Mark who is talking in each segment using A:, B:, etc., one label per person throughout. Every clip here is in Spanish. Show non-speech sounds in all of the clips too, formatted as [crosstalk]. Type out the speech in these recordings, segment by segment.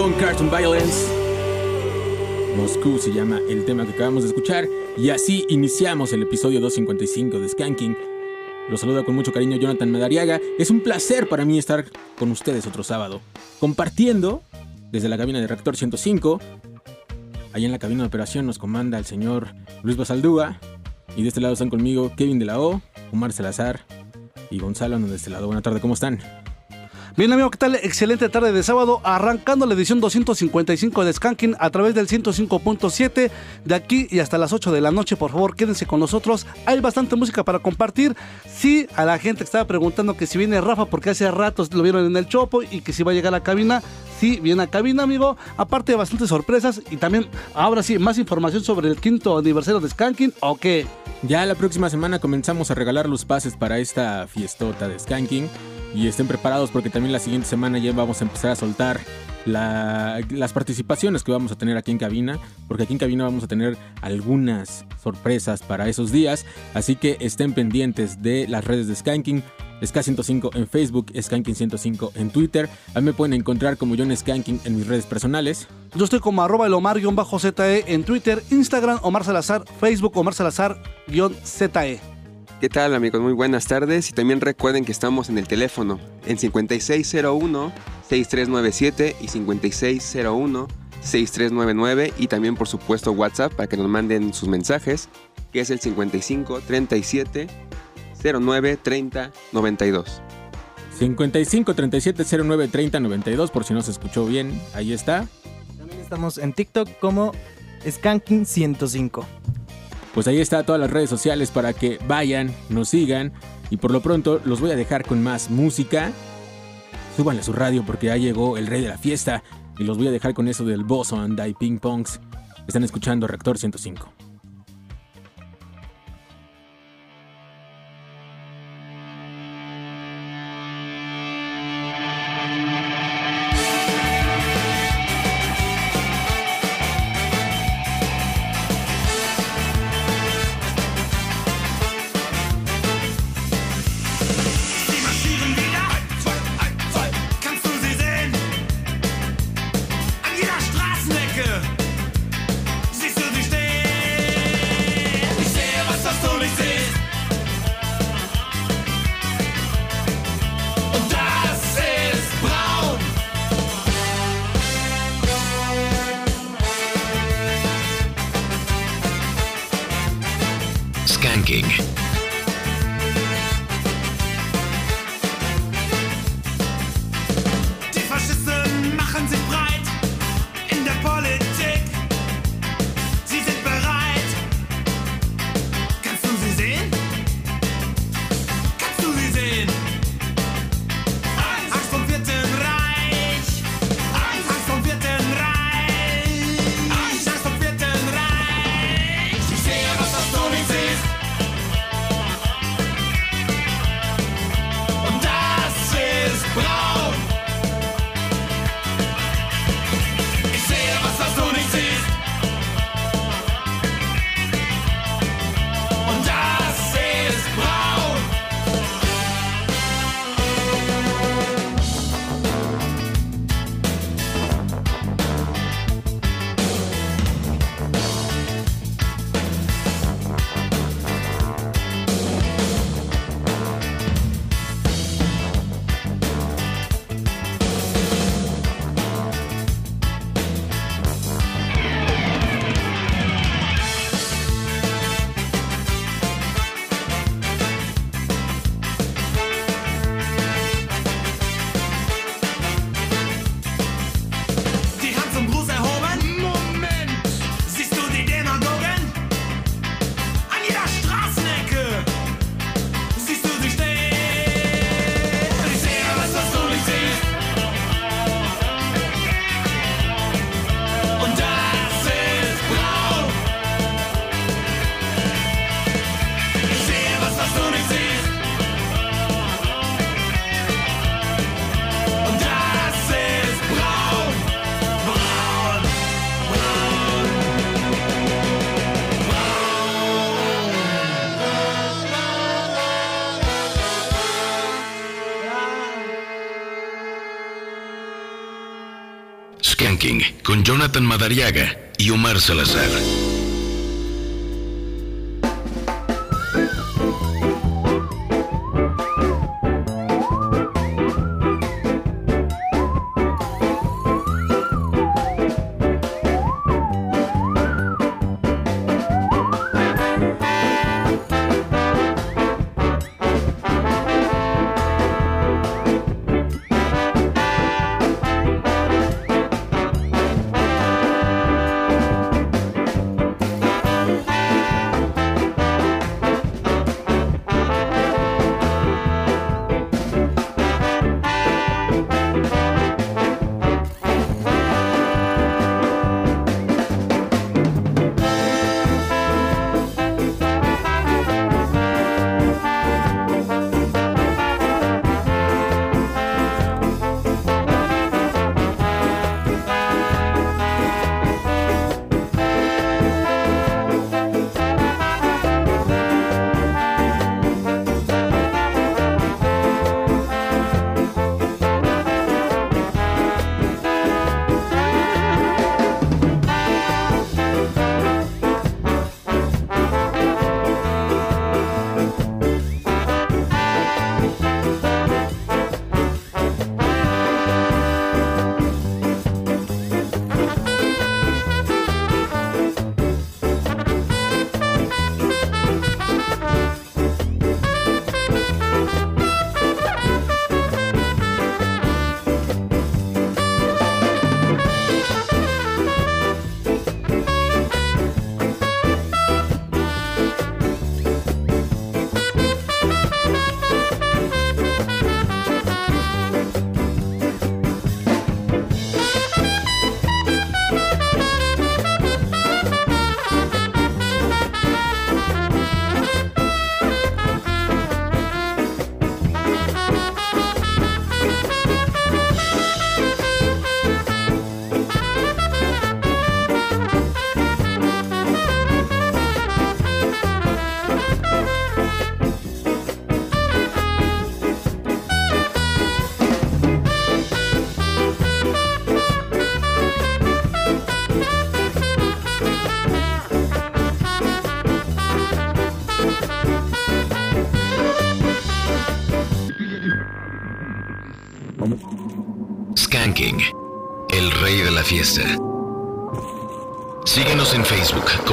A: Son Cartoon Violence. Moscú se llama el tema que acabamos de escuchar. Y así iniciamos el episodio 255 de Skanking. Los saluda con mucho cariño Jonathan Madariaga. Es un placer para mí estar con ustedes otro sábado. Compartiendo desde la cabina de Reactor 105. Allá en la cabina de operación nos comanda el señor Luis Basaldúa. Y de este lado están conmigo Kevin de la O, Omar Salazar y Gonzalo de este lado. Buenas tardes, ¿cómo están?
B: Bien, amigo, ¿qué tal? Excelente tarde de sábado, arrancando la edición 255 de Skanking a través del 105.7 de aquí y hasta las 8 de la noche. Por favor, quédense con nosotros. Hay bastante música para compartir. Sí, a la gente que estaba preguntando que si viene Rafa, porque hace ratos lo vieron en el Chopo y que si va a llegar a la cabina. Sí, viene a cabina, amigo. Aparte de bastantes sorpresas y también, ahora sí, más información sobre el quinto aniversario de Skanking o qué.
A: Ya la próxima semana comenzamos a regalar los pases para esta fiestota de Skanking. Y estén preparados porque también la siguiente semana ya vamos a empezar a soltar
C: la- las participaciones que vamos a tener aquí en cabina, porque aquí en cabina vamos a tener algunas sorpresas para esos días, así que estén pendientes de las redes de Skanking. Ska105 en Facebook, Skanking105 en Twitter. A mí me pueden encontrar como John Skanking en mis redes personales.
B: Yo estoy como arroba el Omar-ZE en Twitter, Instagram, Omar Salazar, Facebook, Omar Salazar-ZE.
D: ¿Qué tal amigos? Muy buenas tardes y también recuerden que estamos en el teléfono en 5601-6397 y 5601-6399 y también por supuesto WhatsApp para que nos manden sus mensajes que es el 55 37 09 30 92.
C: 55 37 09 30 92, por si no se escuchó bien, ahí está.
E: También estamos en TikTok como Skanking105.
C: Pues ahí está todas las redes sociales para que vayan, nos sigan. Y por lo pronto los voy a dejar con más música. Súbanle a su radio porque ya llegó el rey de la fiesta. Y los voy a dejar con eso del Boss and Die Ping Pongs. Están escuchando Reactor 105.
F: Jonathan Madariaga y Omar Salazar.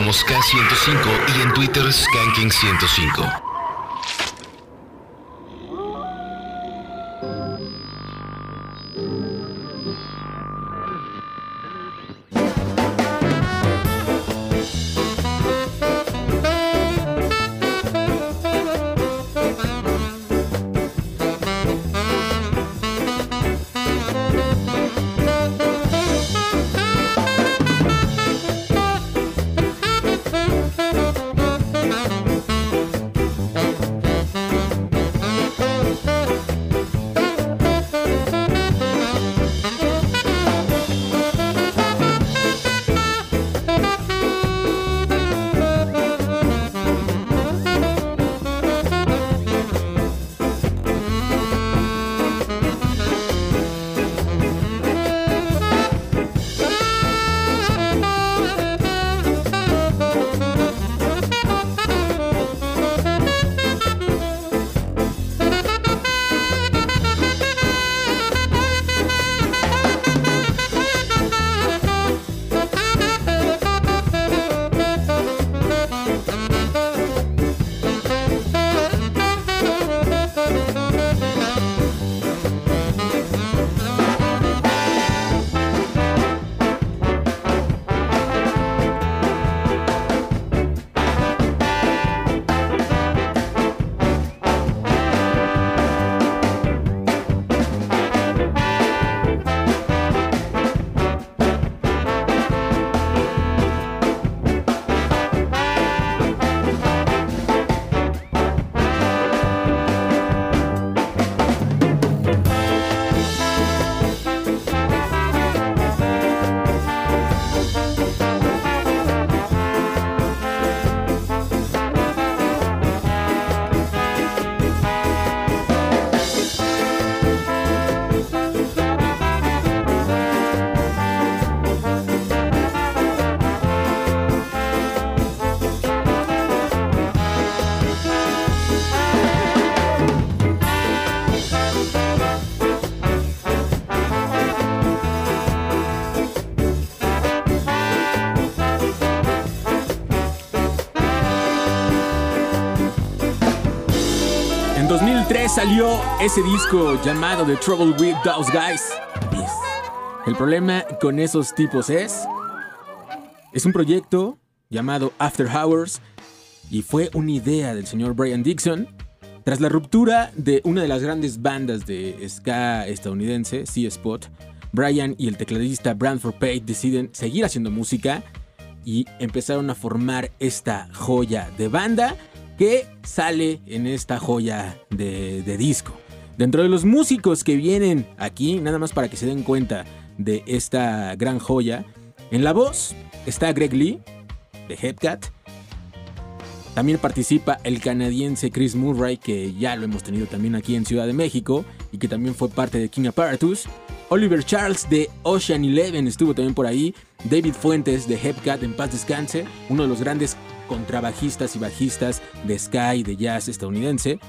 F: Como Ska105 y en Twitter Skanking105.
A: 2003 salió ese disco llamado The Trouble with Those Guys. El problema con esos tipos es... Es un proyecto llamado After Hours y fue una idea del señor Brian Dixon. Tras la ruptura de una de las grandes bandas de ska estadounidense, C-Spot, Brian y el tecladista Brandford Pate deciden seguir haciendo música y empezaron a formar esta joya de banda que sale en esta joya de, disco. Dentro de los músicos que vienen aquí, nada más para que se den cuenta de esta gran joya, en la voz está Greg Lee de Headcat. También participa el canadiense Chris Murray, que ya lo hemos tenido también aquí en Ciudad de México y que también fue parte de King Apparatus. Oliver Charles de Ocean Eleven estuvo también por ahí. David Fuentes de Hepcat en paz descanse, uno de los grandes contrabajistas y bajistas de ska y de jazz estadounidense.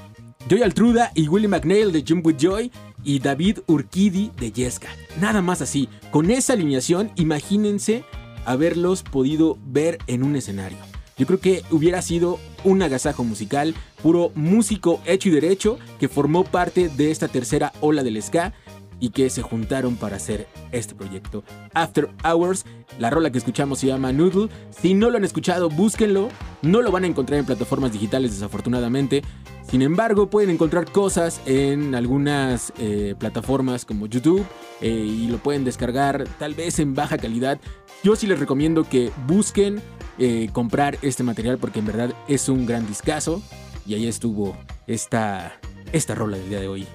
A: Joy Altruda y Willie McNeil de Jump With Joy y David Urquidi de Yesca. Nada más así. Con esa alineación, imagínense haberlos podido ver en un escenario. Yo creo que hubiera sido un agasajo musical, puro músico hecho y derecho, que formó parte de esta tercera ola del ska y que se juntaron para hacer este proyecto. After Hours, la rola que escuchamos se llama Noodle. Si no lo han escuchado, búsquenlo. No lo van a encontrar en plataformas digitales, desafortunadamente. Sin embargo, pueden encontrar cosas en algunas eh, plataformas como YouTube eh, y lo pueden descargar tal vez en baja calidad. Yo sí les recomiendo que busquen eh, comprar este material porque en verdad es un gran discazo. Y ahí estuvo esta, esta rola del día de hoy.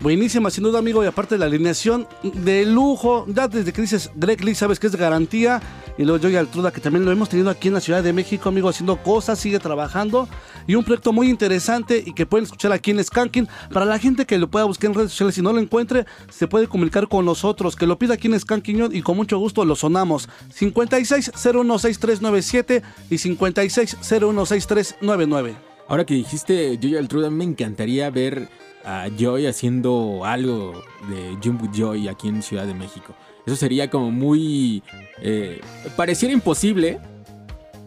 B: Buenísima, sin duda, amigo. Y aparte de la alineación de lujo, ya desde que dices Greg Lee, sabes que es garantía. Y luego Joey Altruda, que también lo hemos tenido aquí en la Ciudad de México, amigo, haciendo cosas, sigue trabajando. Y un proyecto muy interesante y que pueden escuchar aquí en Skanking. Para la gente que lo pueda buscar en redes sociales, si no lo encuentre, se puede comunicar con nosotros. Que lo pida aquí en Skanking y con mucho gusto lo sonamos. 56016397 y 56016399.
A: Ahora que dijiste Joy Altruda, me encantaría ver a Joy haciendo algo de with Joy aquí en Ciudad de México. Eso sería como muy... eh, pareciera imposible,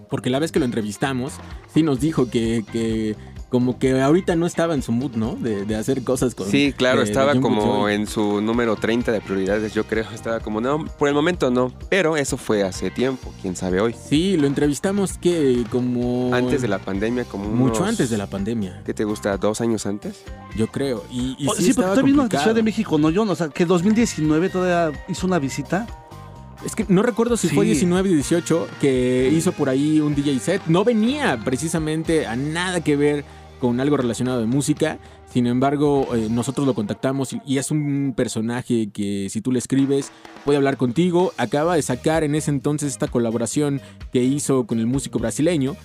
A: porque la vez que lo entrevistamos, sí nos dijo que, que como que ahorita no estaba en su mood, ¿no? De, de hacer cosas con...
D: Sí, claro,
A: eh,
D: estaba como en su número 30 de prioridades, yo creo. Estaba como, no, por el momento no. Pero eso fue hace tiempo, quién sabe hoy.
A: Sí, lo entrevistamos que como...
D: Antes de la pandemia, como
A: Mucho
D: unos-
A: antes de la pandemia,
D: ¿Qué te gusta? ¿Dos años antes?
A: yo creo. Y, y
B: Oh,
A: sí,
B: sí, porque vino a
A: complicado.
B: Ciudad de México, ¿no, John? O sea, que 2019 todavía hizo una visita.
A: Es que no recuerdo si fue
B: Sí.
A: 19 o 18 que hizo por ahí un DJ set. No venía precisamente a nada que ver con algo relacionado de música. Sin embargo, eh, nosotros lo contactamos y, es un personaje que si tú le escribes puede hablar contigo. Acaba de sacar en ese entonces esta colaboración que hizo con el músico brasileño.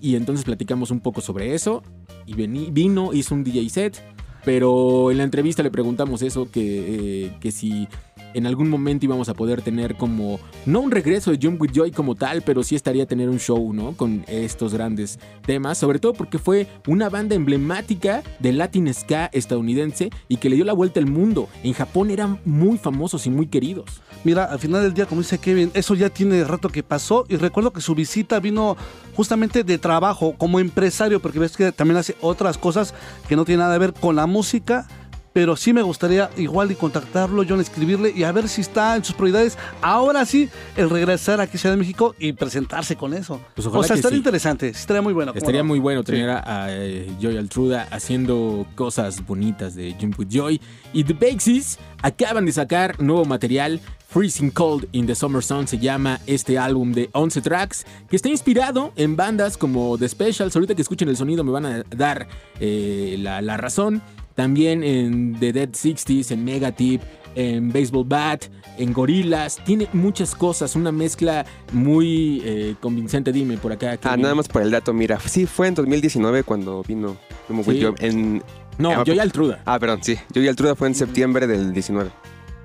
A: Y entonces platicamos un poco sobre eso. Y vino, hizo un DJ set. Pero en la entrevista le preguntamos eso, que, eh, que si en algún momento íbamos a poder tener como, no un regreso de Jump With Joy como tal, pero sí estaría tener un show, ¿no? Con estos grandes temas, sobre todo porque fue una banda emblemática de Latin Ska estadounidense y que le dio la vuelta al mundo. En Japón eran muy famosos y muy queridos.
B: Mira, al final del día, como dice Kevin, eso ya tiene rato que pasó y recuerdo que su visita vino justamente de trabajo como empresario, porque ves que también hace otras cosas que no tienen nada que ver con la música. Pero sí me gustaría igual y contactarlo, John, escribirle y a ver si está en sus prioridades. Ahora sí, el regresar aquí a Ciudad de México y presentarse con eso.
A: Pues
B: o sea, estaría
A: sí.
B: interesante, estaría muy bueno. ¿cómo
A: Estaría
B: no?
A: muy bueno
B: Sí.
A: tener a, a, eh, Joy Altruda haciendo cosas bonitas de With Joy. Y The Baxies acaban de sacar nuevo material. Freezing Cold in the Summer Sun se llama este álbum de 11 tracks que está inspirado en bandas como The Specials. Ahorita que escuchen el sonido me van a dar eh, la, la razón. También en The Dead 60s, en Megatip, en Baseball Bat, en Gorillaz. Tiene muchas cosas, una mezcla muy eh, convincente. Dime por acá.
D: Ah, nada más por el dato, mira. Sí, fue en 2019 cuando vino como
A: Sí.
D: With Joy en...
A: No,
D: Ah,
A: Joy Altruda.
D: Ah, perdón, sí. Yo y Altruda fue en septiembre del 19.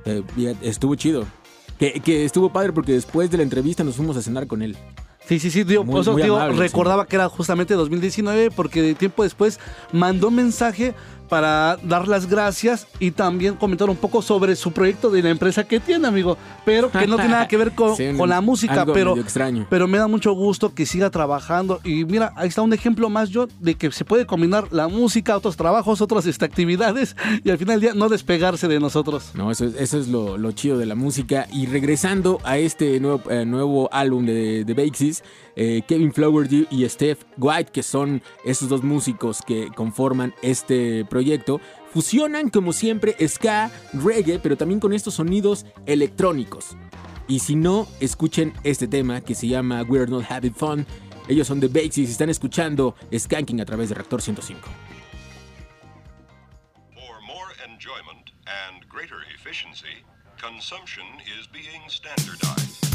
A: Eh, estuvo chido. Que, que estuvo padre porque después de la entrevista nos fuimos a cenar con él.
B: Sí, sí, sí,
A: Muy-
B: por eso
A: muy
B: digo,
A: amable,
B: recordaba que era justamente 2019 porque tiempo después mandó un mensaje para dar las gracias y también comentar un poco sobre su proyecto de la empresa que tiene, amigo, pero que no tiene nada que ver con, [laughs]
A: Sí,
B: con la música,
A: algo
B: pero
A: medio extraño.
B: pero me da mucho gusto que siga trabajando y mira, ahí está un ejemplo más yo de que se puede combinar la música, otros trabajos, otras este, actividades y al final del día no despegarse de nosotros.
A: No, eso, es- eso es lo, lo chido de la música. Y regresando a este nuevo, eh, nuevo álbum de, de Baxies, eh, Kevin Flowerdew y Steph White, que son esos dos músicos que conforman este proyecto, fusionan como siempre ska, reggae, pero también con estos sonidos electrónicos. Y si no, escuchen este tema que se llama We're Not Having Fun. Ellos son de Baxies y están escuchando Skanking a través de Reactor 105.
G: For more enjoyment and greater efficiency, consumption is being standardized.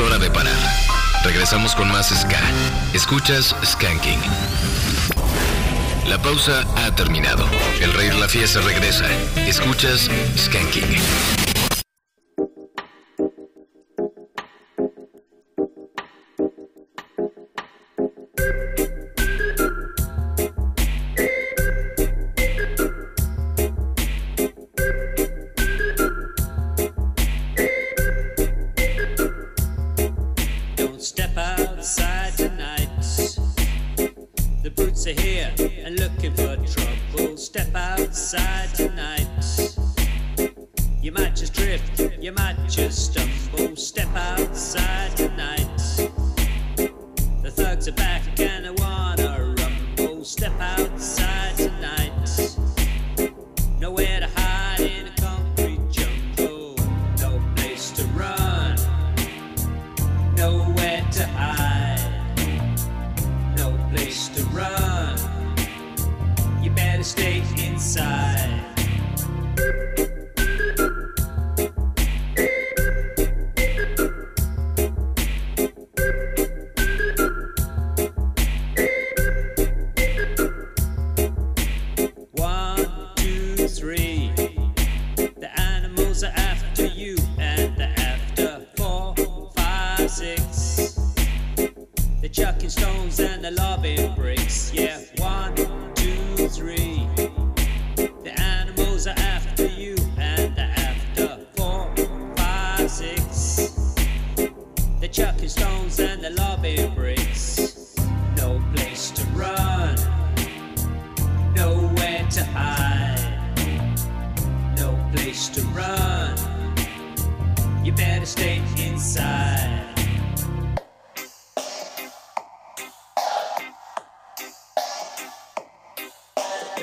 H: Hora de parar. Regresamos con más Ska. Escuchas Skanking. La pausa ha terminado. El rey la se regresa. Escuchas Skanking.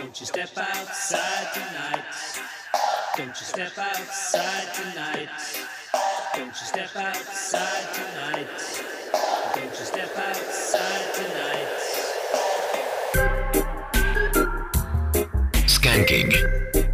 I: Don't you step outside tonight. Don't you step outside tonight. Don't you step outside tonight. Don't you step outside tonight.
H: Skanking.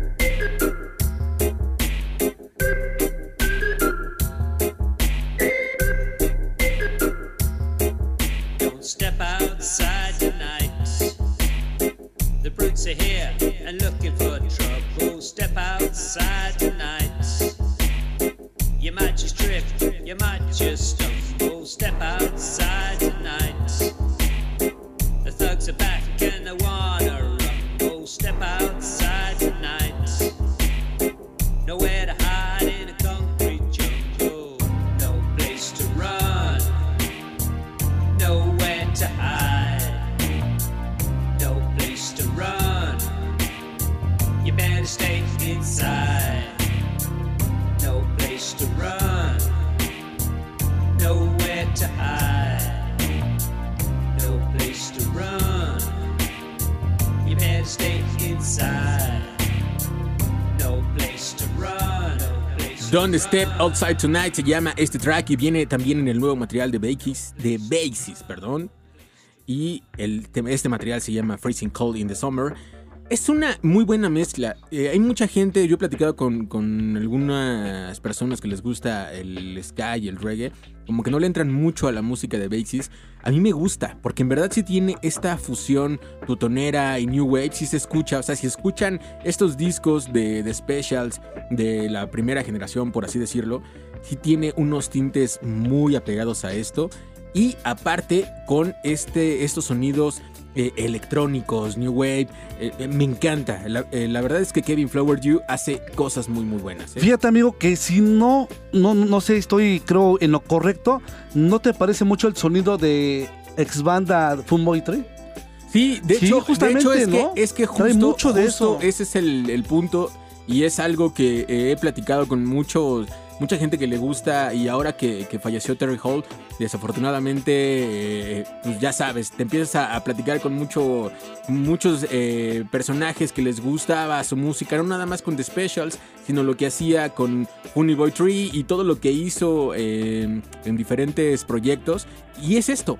I: Step Outside Tonight
A: se llama este track y viene también en el nuevo material de Basis, de Basis, perdón. Y el, este material se llama Freezing Cold in the Summer. Es una muy buena mezcla. Eh, hay mucha gente, yo he platicado con, con algunas personas que les gusta el ska y el reggae, como que no le entran mucho a la música de Basis. A mí me gusta, porque en verdad sí tiene esta fusión tutonera y new wave, sí se escucha. O sea, si escuchan estos discos de, de specials de la primera generación, por así decirlo, sí tiene unos tintes muy apegados a esto. Y aparte, con este, estos sonidos eh, electrónicos, New Wave, eh, eh, me encanta. La, eh, la verdad es que Kevin Flower You hace cosas muy, muy buenas.
B: Fíjate, amigo, que si no, no, no sé, estoy creo en lo correcto, ¿no te parece mucho el sonido de ex banda Funboy 3?
A: Sí, de
B: Sí,
A: hecho,
B: justamente,
A: de hecho es,
B: ¿no?
A: que, es que
B: Trae
A: justo,
B: mucho de
A: justo
B: eso.
A: ese es el, el punto y es algo que he platicado con muchos, mucha gente que le gusta y ahora que, que falleció Terry Hall, desafortunadamente, eh, pues ya sabes, te empiezas a, platicar con mucho, muchos eh, personajes que les gustaba su música, no nada más con The Specials, sino lo que hacía con Boy Tree y todo lo que hizo eh, en diferentes proyectos. Y es esto,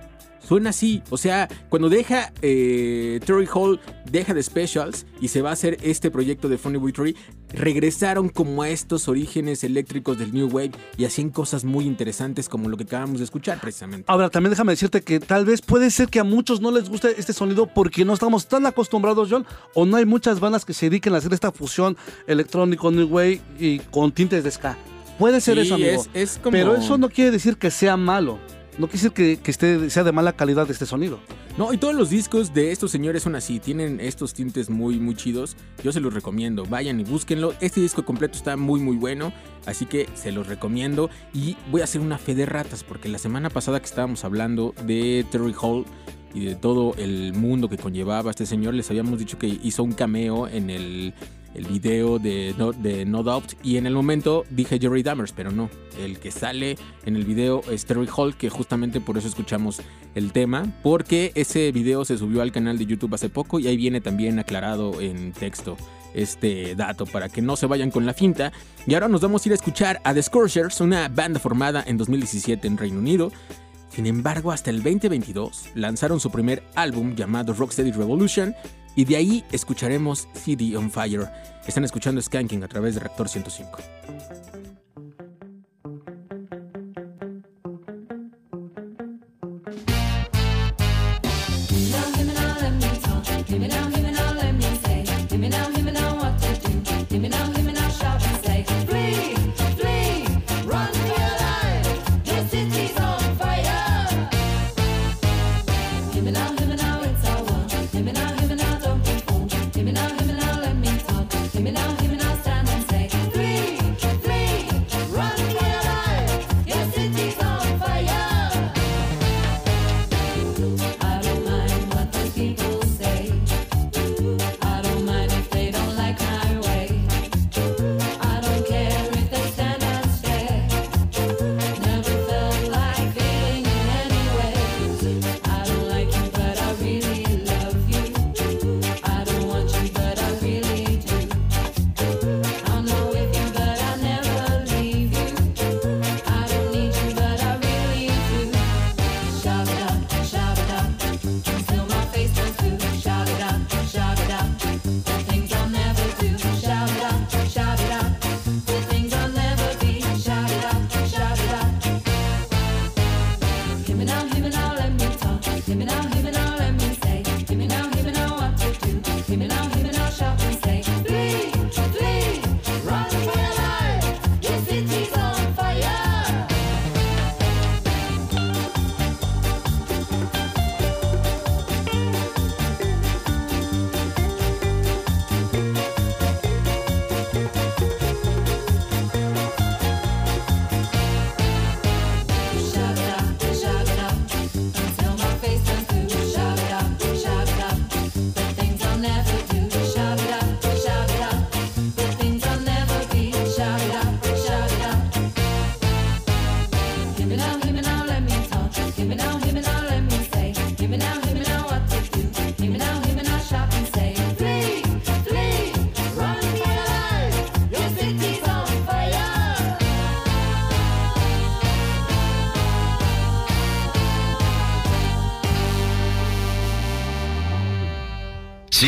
A: Suena así, o sea, cuando deja eh, Terry Hall, deja de Specials y se va a hacer este proyecto de Funny Boy Tree, regresaron como a estos orígenes eléctricos del New Wave y hacían cosas muy interesantes como lo que acabamos de escuchar precisamente.
B: Ahora, también déjame decirte que tal vez puede ser que a muchos no les guste este sonido porque no estamos tan acostumbrados, John, o no hay muchas bandas que se dediquen a hacer esta fusión electrónico, New Wave y con tintes de ska. Puede ser
A: Sí,
B: eso, amigo.
A: es- es como-
B: Pero eso no quiere decir que sea malo. No quiere decir que, que sea de mala calidad este sonido.
A: No, y todos los discos de estos señores son así, tienen estos tintes muy, muy chidos. Yo se los recomiendo, vayan y búsquenlo. Este disco completo está muy, muy bueno, así que se los recomiendo. Y voy a hacer una fe de ratas, porque la semana pasada que estábamos hablando de Terry Hall y de todo el mundo que conllevaba este señor, les habíamos dicho que hizo un cameo en el, el video de no, de no Doubt. Y en el momento dije Jerry Dammers, pero no. El que sale en el video es Terry Hall, que justamente por eso escuchamos el tema, porque ese video se subió al canal de YouTube hace poco y ahí viene también aclarado en texto este dato para que no se vayan con la finta. Y ahora nos vamos a ir a escuchar a The Scorchers, una banda formada en 2017 en Reino Unido. Sin embargo, hasta el 2022 lanzaron su primer álbum llamado Rocksteady Revolution y de ahí escucharemos City on Fire. Están escuchando Skanking a través de Reactor 105.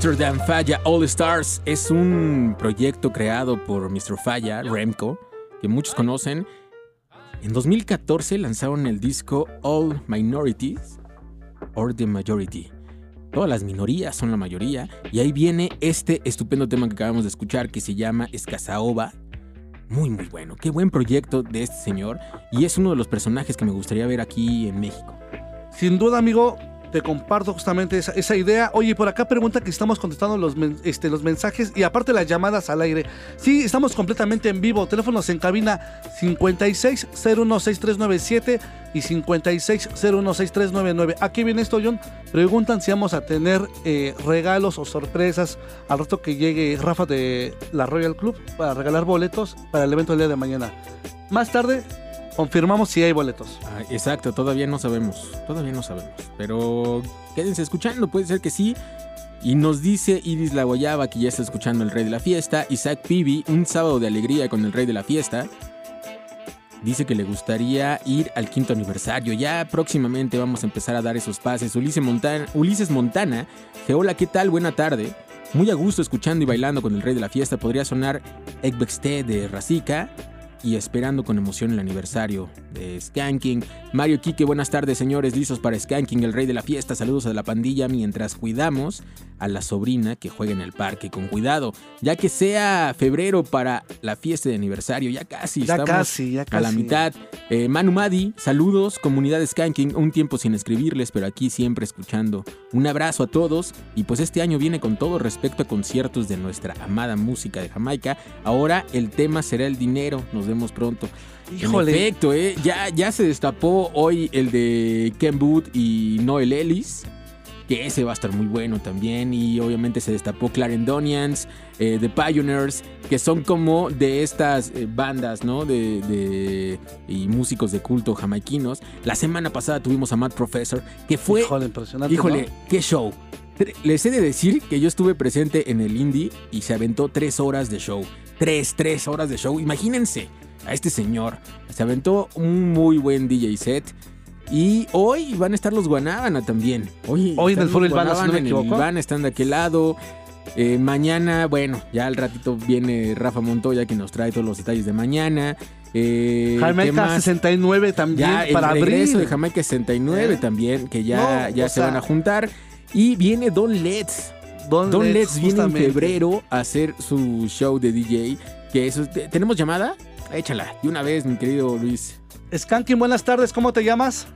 A: Amsterdam Falla All Stars es un proyecto creado por Mr. Falla, Remco, que muchos conocen. En 2014 lanzaron el disco All Minorities or the Majority. Todas las minorías son la mayoría. Y ahí viene este estupendo tema que acabamos de escuchar que se llama Escasaoba. Muy, muy bueno. Qué buen proyecto de este señor. Y es uno de los personajes que me gustaría ver aquí en México.
B: Sin duda, amigo, te comparto justamente esa, idea. Oye, por acá pregunta que estamos contestando los, este, los mensajes y aparte las llamadas al aire. Sí, estamos completamente en vivo. Teléfonos en cabina 56016397 y 56016399. Aquí viene esto, John. Preguntan si vamos a tener eh, regalos o sorpresas al rato que llegue Rafa de la Royal Club para regalar boletos para el evento del día de mañana. Más tarde confirmamos si hay boletos.
A: Ah, exacto, todavía no sabemos, todavía no sabemos. Pero quédense escuchando, puede ser que sí. Y nos dice Iris La Guayaba que ya está escuchando el Rey de la Fiesta. Isaac Pibi, un sábado de alegría con el Rey de la Fiesta. Dice que le gustaría ir al quinto aniversario. Ya próximamente vamos a empezar a dar esos pases. Ulises Montana, Ulises Montana, que hola, ¿qué tal? Buena tarde. Muy a gusto escuchando y bailando con el Rey de la Fiesta. Podría sonar Ekbexte de Razica y esperando con emoción el aniversario de Skanking. Mario Quique, buenas tardes señores, listos para Skanking, el rey de la fiesta. Saludos a la pandilla mientras cuidamos a la sobrina que juega en el parque. Con cuidado, ya que sea febrero para la fiesta de aniversario, ya casi
B: Ya
A: estamos
B: casi, ya
A: a la mitad. Eh, Manu Madi, saludos, comunidad Skanking, un tiempo sin escribirles, pero aquí siempre escuchando. Un abrazo a todos y pues este año viene con todo respecto a conciertos de nuestra amada música de Jamaica. Ahora el tema será el dinero, nos vemos pronto.
B: Híjole.
A: En efecto, eh, ya, ya se destapó hoy el de Ken Booth y Noel Ellis. Que ese va a estar muy bueno también. Y obviamente se destapó Clarendonians, eh, The Pioneers, que son como de estas eh, bandas, ¿no? De, de- y músicos de culto jamaiquinos. La semana pasada tuvimos a Matt Professor, que fue
B: Híjole, impresionante.
A: Híjole,
B: ¿no?
A: qué show. Les he de decir que yo estuve presente en el Indie y se aventó tres horas de show. Tres, tres horas de show. Imagínense a este señor. Se aventó un muy buen DJ set. Y hoy van a estar los Guanábana también. Hoy,
B: Hoy en el Foro
A: los
B: Ilvana, si no me equivoco.
A: Ilvana, están de aquel lado. Eh, mañana, bueno, ya al ratito viene Rafa Montoya que nos trae todos los detalles de mañana. Eh, ¿qué
B: Jamaica
A: más?
B: 69 también
A: Ya el
B: para
A: regreso
B: abrir.
A: de Jamaica 69
B: ¿Eh?
A: también, que ya,
B: No,
A: ya se
B: sea-
A: van a juntar. Y viene Don Let's.
B: Don,
A: Don Let's viene en febrero a hacer su show de DJ. Que eso, es- ¿Tenemos llamada? Échala, de una vez, mi querido Luis.
B: Skanking, buenas tardes, ¿cómo te llamas?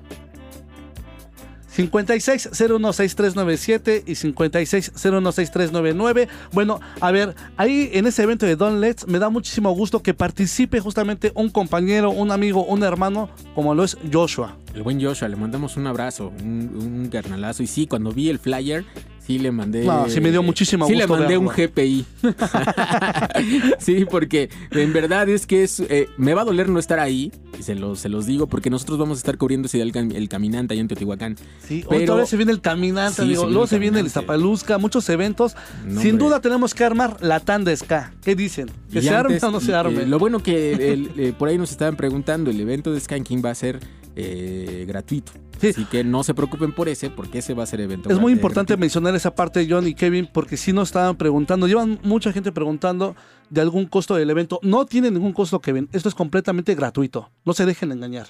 B: 56016397 y 56016399. Bueno, a ver, ahí en ese evento de Don Let's me da muchísimo gusto que participe justamente un compañero, un amigo, un hermano, como lo es Joshua.
A: El buen Joshua, le mandamos un abrazo, un, un carnalazo. Y sí, cuando vi el flyer, sí le mandé.
B: No, sí me dio muchísimo
A: Sí
B: gusto
A: le mandé un. GPI. [laughs] sí, porque en verdad es que es. eh, me va a doler no estar ahí. Y se los, se los digo, porque nosotros vamos a estar cubriendo ese día el, cam- el caminante ahí en Teotihuacán.
B: Sí,
A: Pero-
B: otra vez se viene el caminante,
A: Sí,
B: amigo.
A: se
B: Luego
A: el
B: se viene el
A: caminante.
B: Zapaluzca, muchos eventos.
A: No,
B: Sin
A: hombre.
B: duda tenemos que armar la tanda ska. ¿Qué dicen? ¿Que
A: Y
B: se arme
A: antes,
B: o no se
A: y,
B: arme?
A: eh, lo bueno que el- eh, por ahí nos estaban preguntando, el evento de Skanking va a ser eh, gratuito.
B: Sí.
A: Así que no se preocupen por ese, porque ese va a ser evento
B: Es muy importante
A: gratuito.
B: mencionar esa parte, John y Kevin, porque si nos estaban preguntando, llevan mucha gente preguntando de algún costo del evento. No tiene ningún costo, Kevin. Esto es completamente gratuito. No se dejen engañar.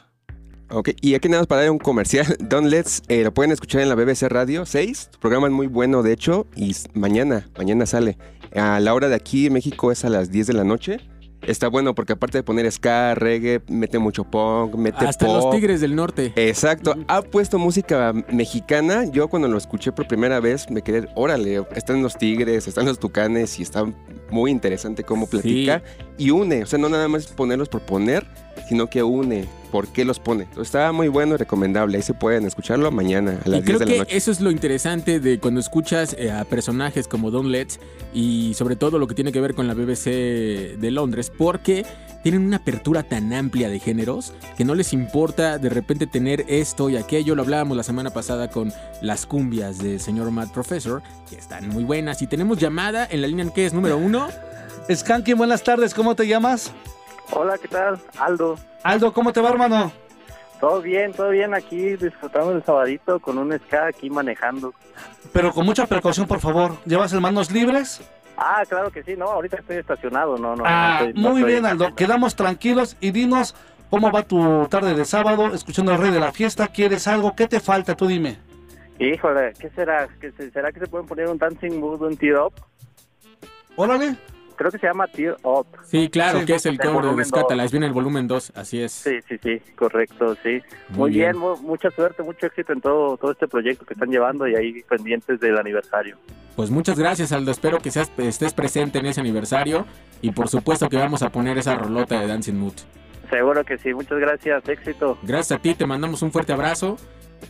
D: Ok, y aquí nada más para dar un comercial. [laughs] Don't Let's eh, lo pueden escuchar en la BBC Radio 6. Tu programa es muy bueno, de hecho, y mañana, mañana sale. A la hora de aquí en México es a las 10 de la noche. Está bueno porque aparte de poner ska, reggae, mete mucho punk, mete
A: Hasta
D: pop.
A: los Tigres del Norte.
D: Exacto, ha puesto música mexicana. Yo cuando lo escuché por primera vez me quedé, órale, están los tigres, están los tucanes y está muy interesante cómo platica y une. O sea, no nada más ponerlos por poner, sino que une por qué los pone. Está muy bueno y recomendable. Ahí se pueden escucharlo mañana a
A: Y
D: las
A: creo
D: 10 de la
A: que eso es lo interesante de cuando escuchas eh, a personajes como Don Letts y sobre todo lo que tiene que ver con la BBC de Londres, porque tienen una apertura tan amplia de géneros que no les importa de repente tener esto y aquello. Lo hablábamos la semana pasada con las cumbias del señor Matt Professor, que están muy buenas. Y tenemos llamada en la línea que es número uno.
B: Skanky, buenas tardes. ¿Cómo te llamas?
J: Hola, ¿qué tal? Aldo.
B: Aldo, ¿cómo te va, hermano?
J: Todo bien, todo bien aquí disfrutando del sabadito con un ska aquí manejando.
B: Pero con mucha precaución, por favor. ¿Llevas el manos libres?
J: Ah, claro que sí, no, ahorita estoy estacionado, no, no.
B: Ah,
J: no estoy- no
B: muy bien, Aldo. Quedamos tranquilos y dinos cómo va tu tarde de sábado escuchando al rey de la fiesta. ¿Quieres algo? ¿Qué te falta? Tú dime.
J: Híjole, ¿qué será? ¿Qué se- ¿Será que se pueden poner un dancing mood, un tear up?
B: Órale.
J: Creo que se llama tear up.
A: Sí, claro,
B: Sí,
A: que es el cover de
J: volumen
A: Descátalas. Viene el volumen 2, así es.
J: Sí, sí, sí, correcto, sí.
A: Muy
J: Muy,
A: bien.
J: bien, mu- mucha suerte, mucho éxito en todo, todo este proyecto que están llevando y ahí pendientes del aniversario.
A: Pues muchas gracias, Aldo. Espero que seas, estés presente en ese aniversario. Y por supuesto que vamos a poner esa rolota de Dancing Mood.
J: Seguro que sí, muchas gracias, éxito.
A: Gracias a ti, te mandamos un fuerte abrazo.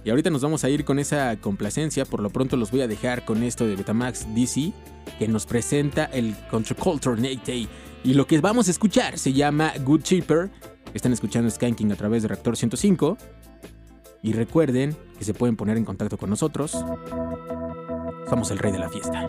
A: Y ahorita nos vamos a ir con esa complacencia, por lo pronto los voy a dejar con esto de Betamax DC, que nos presenta el Contraculture Night Day. Y lo que vamos a escuchar se llama Good Cheaper.
K: Están escuchando Skanking a través de Reactor 105. Y recuerden que se pueden poner en contacto con nosotros. Somos el rey de la fiesta.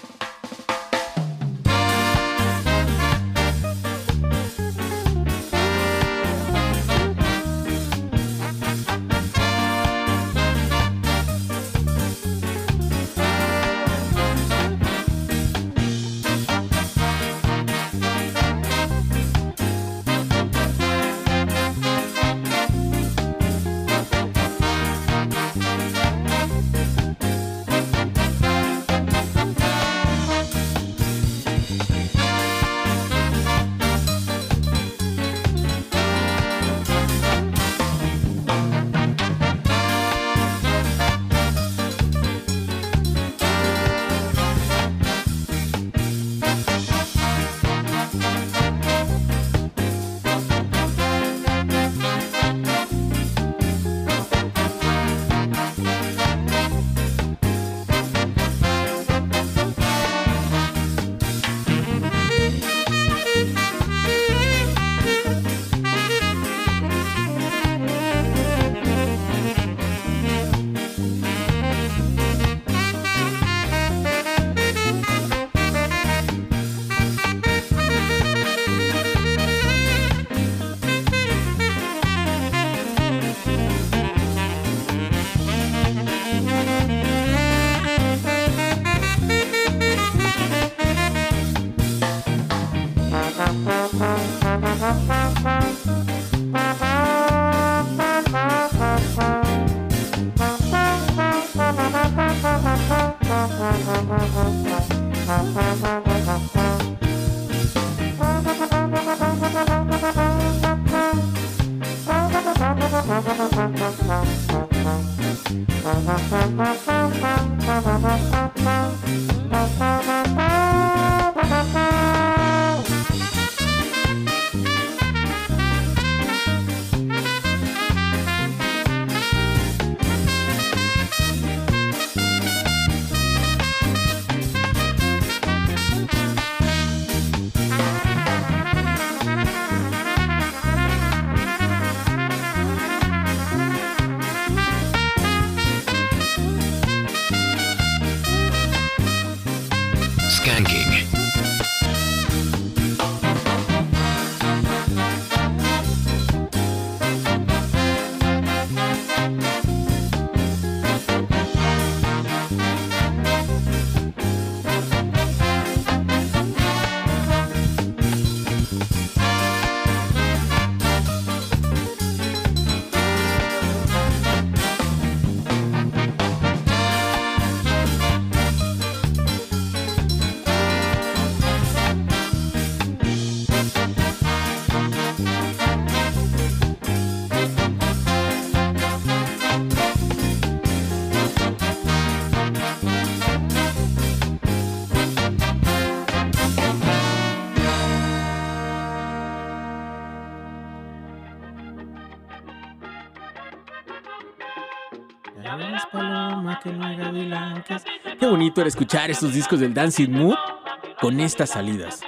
A: Qué bonito era escuchar estos discos del Dancing Mood con estas salidas.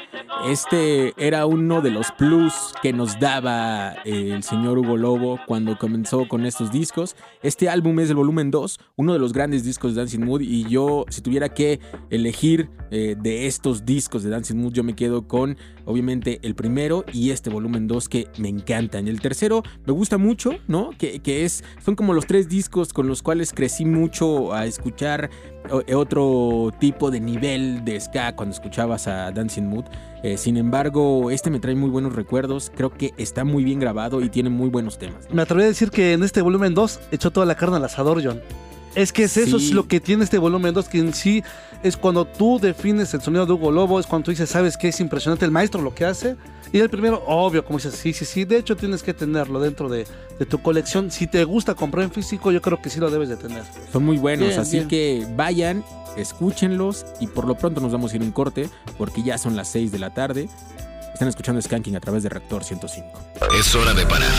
A: Este era uno de los plus que nos daba eh, el señor Hugo Lobo cuando comenzó con estos discos. Este álbum es el volumen 2, uno de los grandes discos de Dancing Mood. Y yo, si tuviera que elegir eh, de estos discos de Dancing Mood, yo me quedo con, obviamente, el primero y este volumen 2 que me encantan. El tercero me gusta mucho, ¿no? Que, que es, son como los tres discos con los cuales crecí mucho a escuchar o- otro tipo de nivel de ska cuando escuchabas a Dancing Mood. Eh, sin embargo, este me trae muy buenos recuerdos. Creo que está muy bien grabado y tiene muy buenos temas.
B: Me atrevería a decir que en este volumen 2 echó toda la carne al asador, John. Es que es eso
A: Sí.
B: es lo que tiene este volumen 2, que en sí es cuando tú defines el sonido de Hugo Lobo, es cuando tú dices, sabes que es impresionante el maestro lo que hace. Y el primero, obvio, como dices, sí, sí, sí. De hecho, tienes que tenerlo dentro de, de tu colección. Si te gusta comprar en físico, yo creo que sí lo debes de tener.
A: Son muy buenos,
B: Bien,
A: así
B: bien.
A: que vayan, escúchenlos y por lo pronto nos vamos a ir a un corte porque ya son las 6 de la tarde. Están escuchando Skanking a través de Reactor 105.
F: Es hora de parar.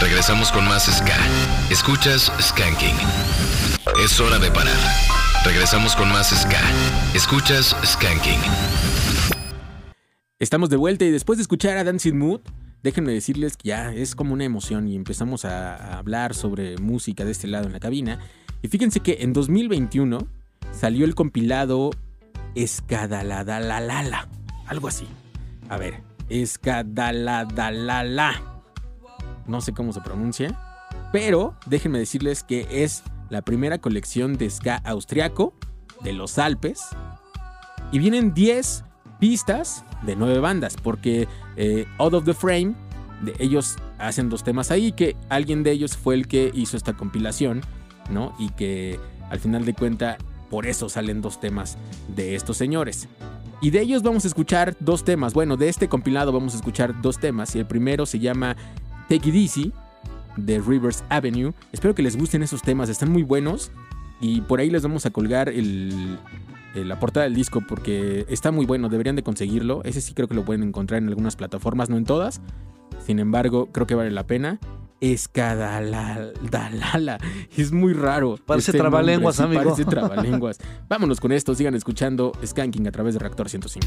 F: Regresamos con más ska. Escuchas Skanking. Es hora de parar. Regresamos con más ska. Escuchas Skanking.
A: Estamos de vuelta y después de escuchar a Dancing Mood,
L: déjenme decirles que ya es como una emoción y empezamos a, hablar sobre música de este lado en la cabina. Y fíjense que en 2021 salió el compilado Escadaladalala, algo así. A ver, Escadaladalala. No sé cómo se pronuncia, pero déjenme decirles que es la primera colección de ska austriaco de los Alpes. Y vienen 10 pistas de 9 bandas, porque eh, Out of the Frame, de ellos hacen dos temas ahí, que alguien de ellos fue el que hizo esta compilación, ¿no? Y que al final de cuenta, por eso salen dos temas de estos señores. Y de ellos vamos a escuchar dos temas. Bueno, de este compilado vamos a escuchar dos temas. Y el primero se llama Take It Easy de Rivers Avenue. Espero que les gusten esos temas, están muy buenos. Y por ahí les vamos a colgar el, el- la portada del disco porque está muy bueno, deberían de conseguirlo. Ese sí creo que lo pueden encontrar en algunas plataformas, no en todas. Sin embargo, creo que vale la pena. Escadalalala. [laughs] Es muy raro.
A: Parece
L: este
A: trabalenguas,
L: nombre, sí,
A: amigo.
L: Parece [laughs] trabalenguas. Vámonos con esto, sigan escuchando Skanking a través de Reactor 105.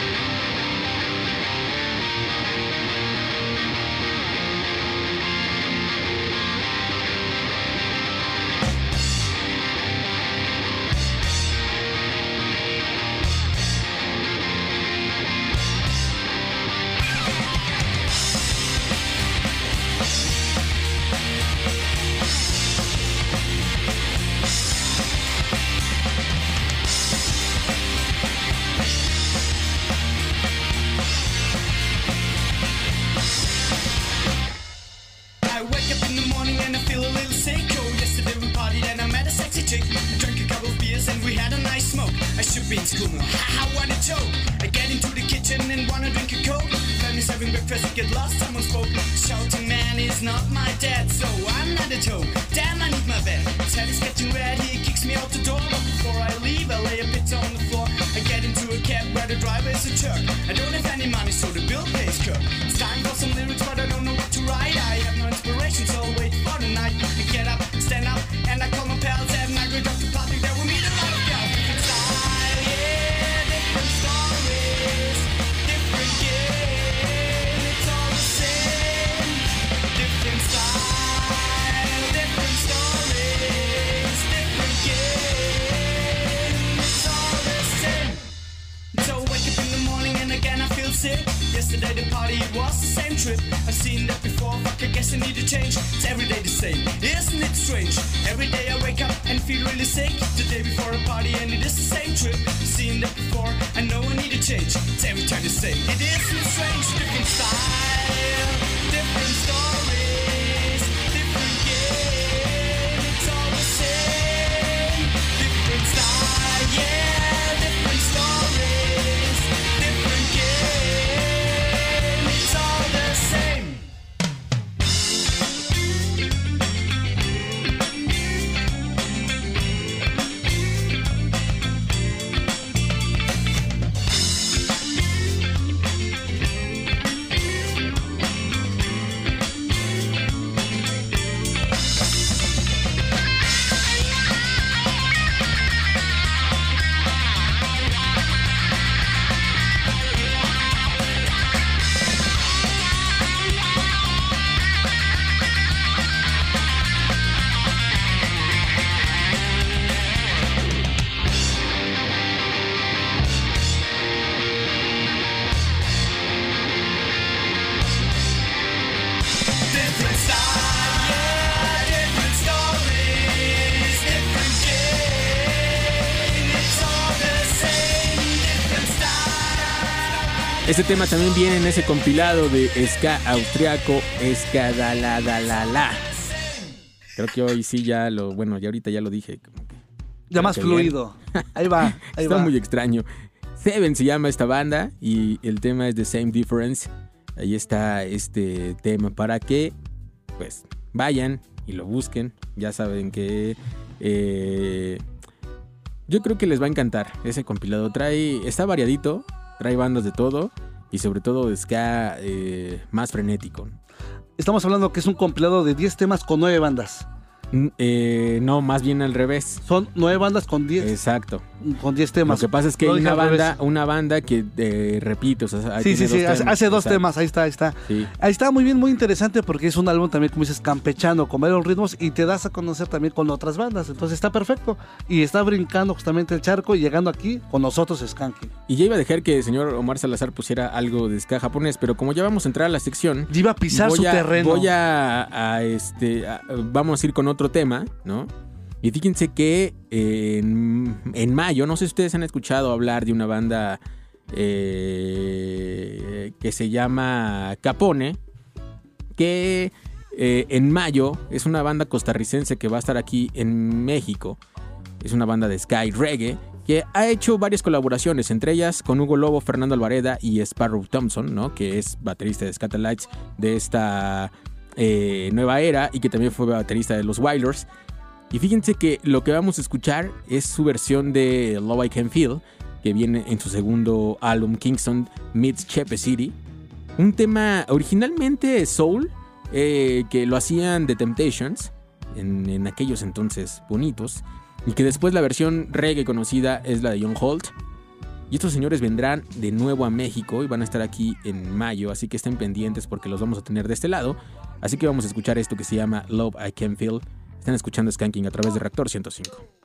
A: Este tema también viene en ese compilado de ska austriaco, ska da la da la la. Creo que hoy sí ya lo, bueno, ya ahorita ya lo dije. como que-
B: Ya más
A: bien.
B: fluido. Ahí va, [laughs] ahí
A: Está
B: va.
A: muy extraño. Seven se llama esta banda y el tema es The Same Difference. Ahí está este tema para que pues vayan y lo busquen. Ya saben que eh, yo creo que les va a encantar ese compilado. Trae, está variadito, trae bandas de todo y sobre todo ska eh, más frenético.
B: Estamos hablando que es un compilado de 10 temas con 9 bandas.
A: Eh, no, más bien al revés.
B: Son 9 bandas con 10
A: Exacto.
B: con 10
A: Lo
B: temas.
A: que pasa es que
B: Lo
A: hay una banda, una banda que eh, repite, o sea,
B: Sí, sí, sí, hace,
A: temas,
B: hace dos
A: exacto.
B: temas, ahí está, ahí está.
A: Sí.
B: Ahí está muy bien, muy interesante porque es un álbum también, como dices, campechano, con varios ritmos y te das a conocer también con otras bandas. Entonces está perfecto. Y está brincando justamente el charco y llegando aquí con nosotros Skanking.
A: Y ya iba a dejar que el señor Omar Salazar pusiera algo de ska japonés, pero como ya vamos a entrar a la sección,
B: Ya iba a pisar su
A: a,
B: terreno.
A: Voy a, a, este, a- vamos a ir con otro tema, ¿no? Y fíjense que en, mayo, no sé si ustedes han escuchado hablar de una banda eh, que se llama Capone, que eh, en mayo es una banda costarricense que va a estar aquí en México. Es una banda de Sky Reggae que ha hecho varias colaboraciones, entre ellas con Hugo Lobo, Fernando Alvareda y Sparrow Thompson, ¿no? que es baterista de Scatterlights de esta eh, nueva era y que también fue baterista de los Wilders. Y fíjense que lo que vamos a escuchar es su versión de Love I Can Feel, que viene en su segundo álbum Kingston Meets Chepe City. Un tema originalmente soul, eh, que lo hacían The Temptations en, en aquellos entonces bonitos, y que después la versión reggae conocida es la de John Holt. Y estos señores vendrán de nuevo a México y van a estar aquí en mayo, así que estén pendientes porque los vamos a tener de este lado. Así que vamos a escuchar esto que se llama Love I Can Feel. Están escuchando Skanking a través de Reactor 105.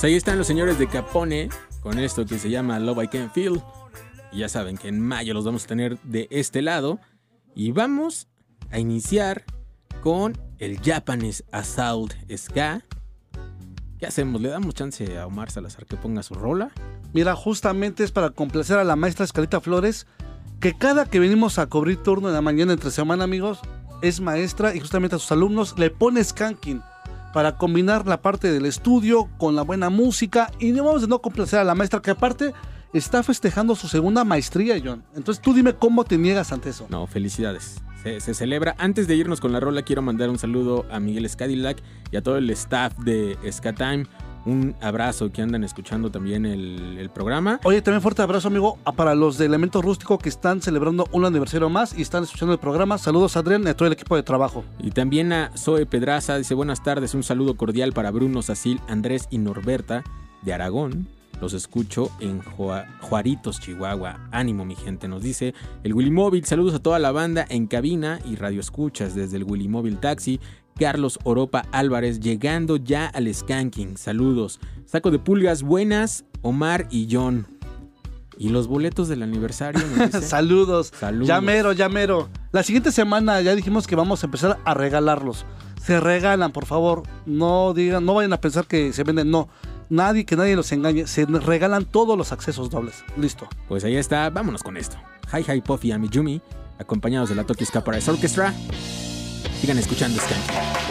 A: Pues ahí están los señores de Capone con esto que se llama Love I Can Feel. Y ya saben que en mayo los vamos a tener de este lado. Y vamos a iniciar con el Japanese Assault Ska. ¿Qué hacemos? ¿Le damos chance a Omar Salazar que ponga su rola?
B: Mira, justamente es para complacer a la maestra Escalita Flores, que cada que venimos a cubrir turno en la mañana entre semana, amigos, es maestra y justamente a sus alumnos le pone skanking para combinar la parte del estudio con la buena música y no vamos a no complacer a la maestra que aparte está festejando su segunda maestría, John. Entonces tú dime cómo te niegas ante eso.
A: No, felicidades. Se, celebra. Antes de irnos con la rola, quiero mandar un saludo a Miguel Scadillac y a todo el staff de Ska Time. Un abrazo que andan escuchando también el, el programa.
B: Oye, también fuerte abrazo, amigo, para los de Elemento Rústico que están celebrando un aniversario más y están escuchando el programa. Saludos, Adrián, y a todo el equipo de trabajo.
A: Y también a Zoe Pedraza, dice buenas tardes, un saludo cordial para Bruno, Sacil, Andrés y Norberta de Aragón. Los escucho en Jua- Juaritos, Chihuahua. Ánimo, mi gente, nos dice el Willy Móvil. Saludos a toda la banda en cabina y radio escuchas desde el Willy Móvil Taxi. Carlos Oropa Álvarez llegando ya al Skanking. Saludos. Saco de pulgas buenas, Omar y John. Y los boletos del aniversario. [laughs]
B: Saludos.
A: Saludos.
B: Ya mero, ya mero. La siguiente semana ya dijimos que vamos a empezar a regalarlos. Se regalan, por favor. No digan, no vayan a pensar que se venden. No. Nadie, que nadie los engañe. Se regalan todos los accesos dobles. Listo.
A: Pues ahí está, vámonos con esto. Hi Hi Puffy y Amiyumi, acompañados de la Tokyo Ska Paradise Orchestra. Sigan escuchando Skank.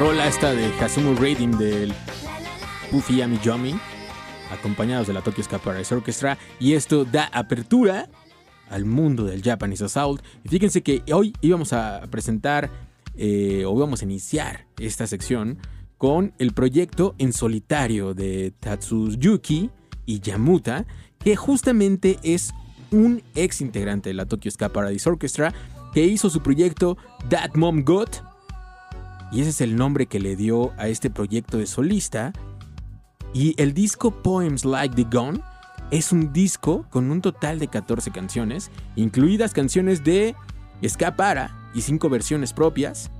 A: Rola esta de Hazumu Rating del Puffy Yami Yomi, acompañados de la Tokyo Ska Paradise Orchestra. Y esto da apertura al mundo del Japanese Assault. Y fíjense que hoy íbamos a presentar eh, o íbamos a iniciar esta sección con el proyecto en solitario de Tatsuyuki y Yamuta, que justamente es un ex integrante de la Tokyo Ska Paradise Orchestra que hizo su proyecto That Mom Got. Y ese es el nombre que le dio a este proyecto de solista. Y el disco Poems Like the Gun es un disco con un total de 14 canciones, incluidas canciones de Ska Para y 5 versiones propias.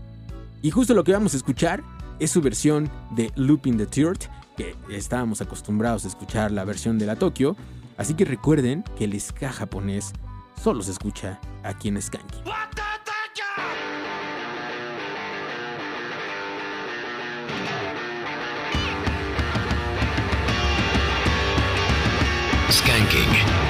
A: Y justo lo que vamos a escuchar es su versión de Looping the Third, que estábamos acostumbrados a escuchar la versión de la Tokyo. Así que recuerden que el ska japonés solo se escucha aquí en Skanky.
F: Skanking.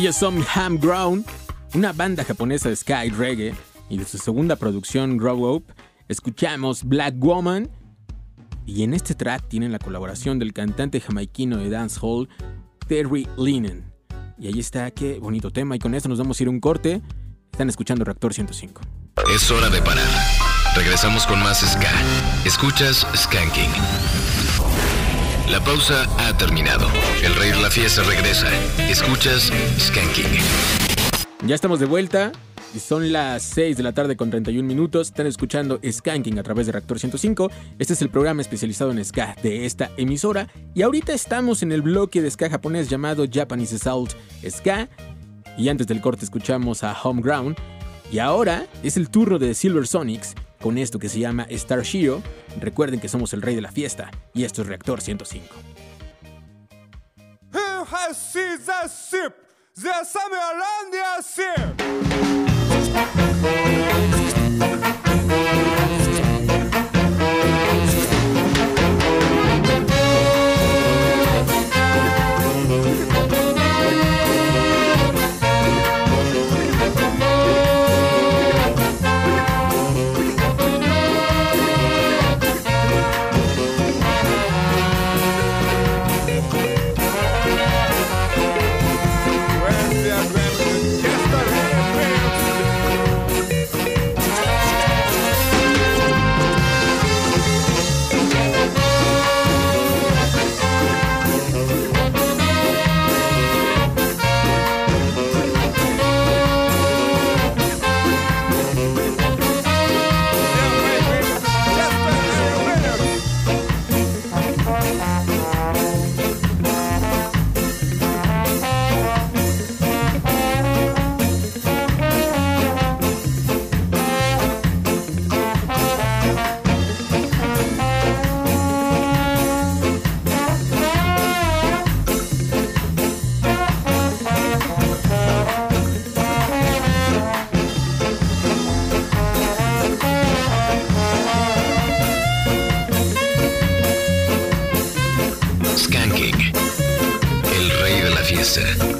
A: Ellos son Ham Ground, una banda japonesa de Sky Reggae, y de su segunda producción, Grow Up, escuchamos Black Woman. Y en este track tienen la colaboración del cantante jamaiquino de dancehall, Terry Linen. Y ahí está, qué bonito tema. Y con esto nos vamos a ir un corte. Están escuchando Reactor 105.
F: Es hora de parar. Regresamos con más Ska. Escuchas Skanking. La pausa ha terminado. El Rey la Fiesta regresa. Escuchas Skanking.
A: Ya estamos de vuelta. Son las 6 de la tarde con 31 minutos. Están escuchando Skanking a través de Reactor 105. Este es el programa especializado en ska de esta emisora. Y ahorita estamos en el bloque de ska japonés llamado Japanese Assault Ska. Y antes del corte escuchamos a Homeground. Y ahora es el turno de Silver Sonics con esto que se llama Star Shiro. Recuerden que somos el rey de la fiesta. Y esto es Reactor 105.
F: Rey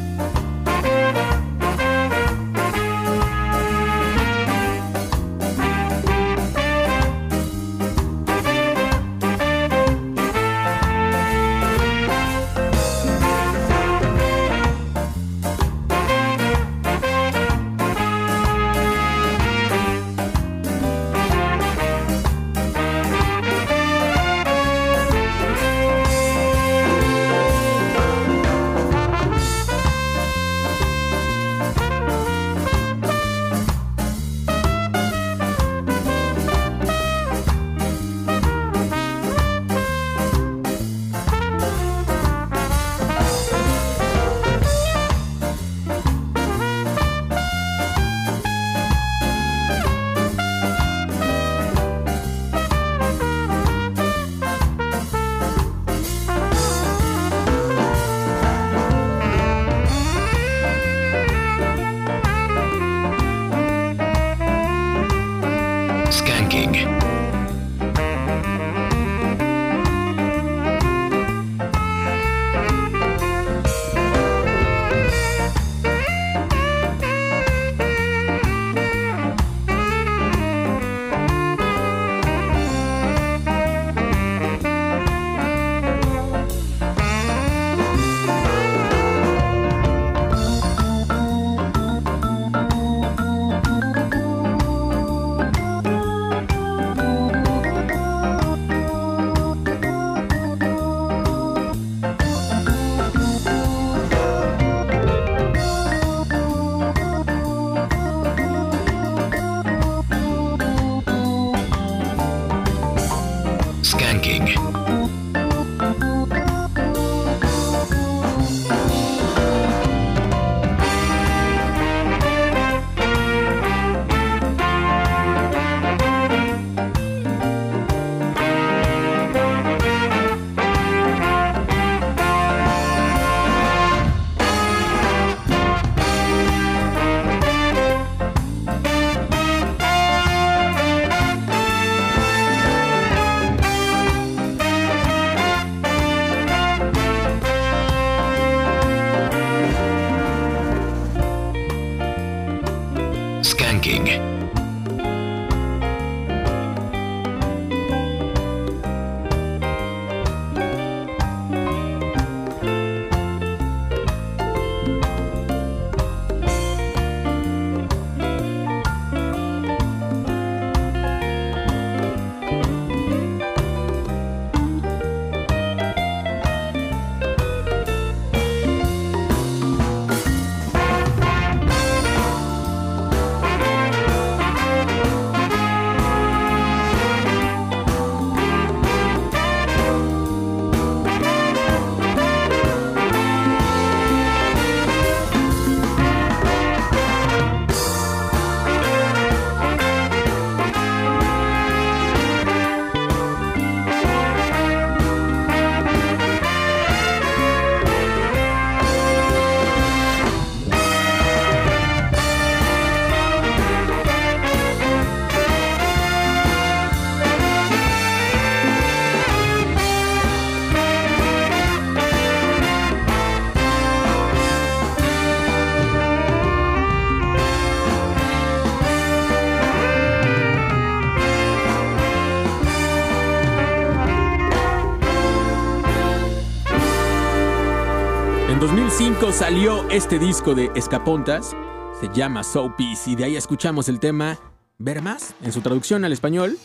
A: 2005 salió este disco de Escapontas, se llama So Peace, y de ahí escuchamos el tema Ver Más, en su traducción al español.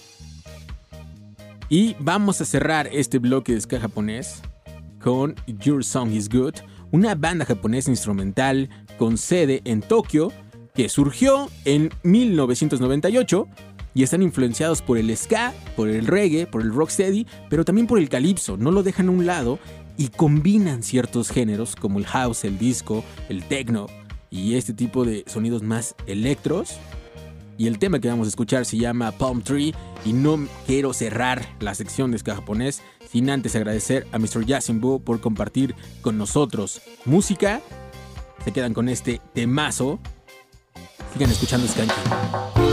A: Y vamos a cerrar este bloque de ska japonés con Your Song Is Good, una banda japonesa instrumental con sede en Tokio que surgió en 1998 y están influenciados por el ska, por el reggae, por el rocksteady, pero también por el calipso, no lo dejan a un lado y combinan ciertos géneros como el house, el disco, el techno y este tipo de sonidos más electros. Y el tema que vamos a escuchar se llama Palm Tree y no quiero cerrar la sección de ska japonés sin antes agradecer a Mr. Yasinbo por compartir con nosotros música. Se quedan con este temazo. Sigan escuchando Skanking.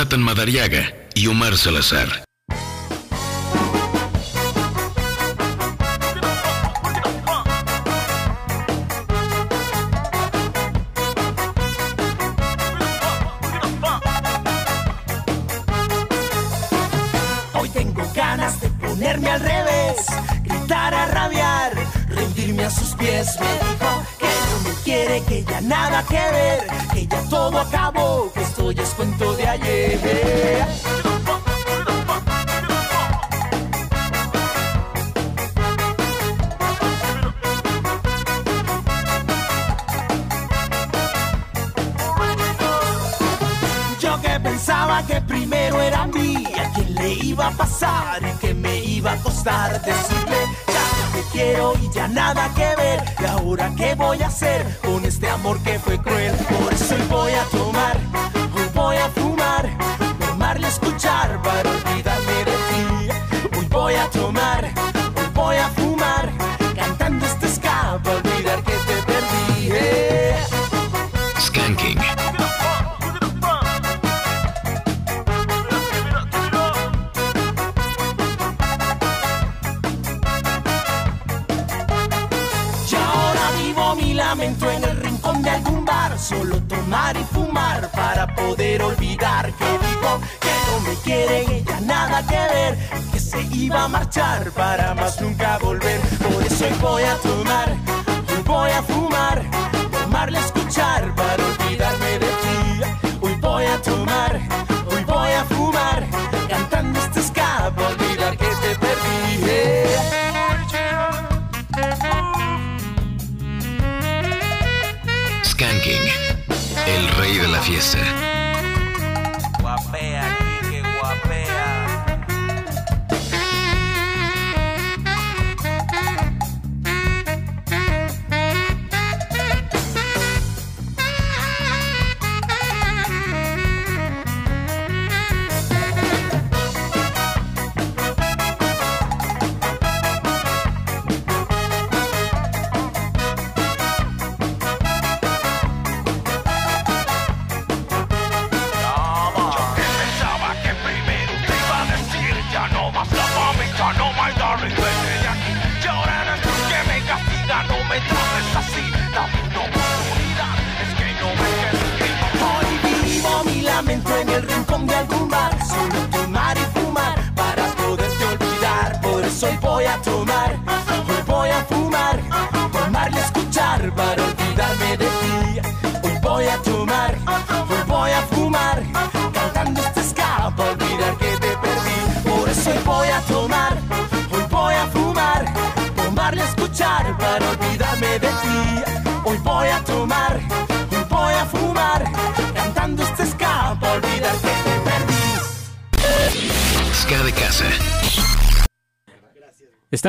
F: Jonathan Madariaga y Omar Salazar.
M: Hoy tengo ganas de ponerme al revés, gritar a rabiar, rendirme a sus pies. Me dijo que no me quiere, que ya nada que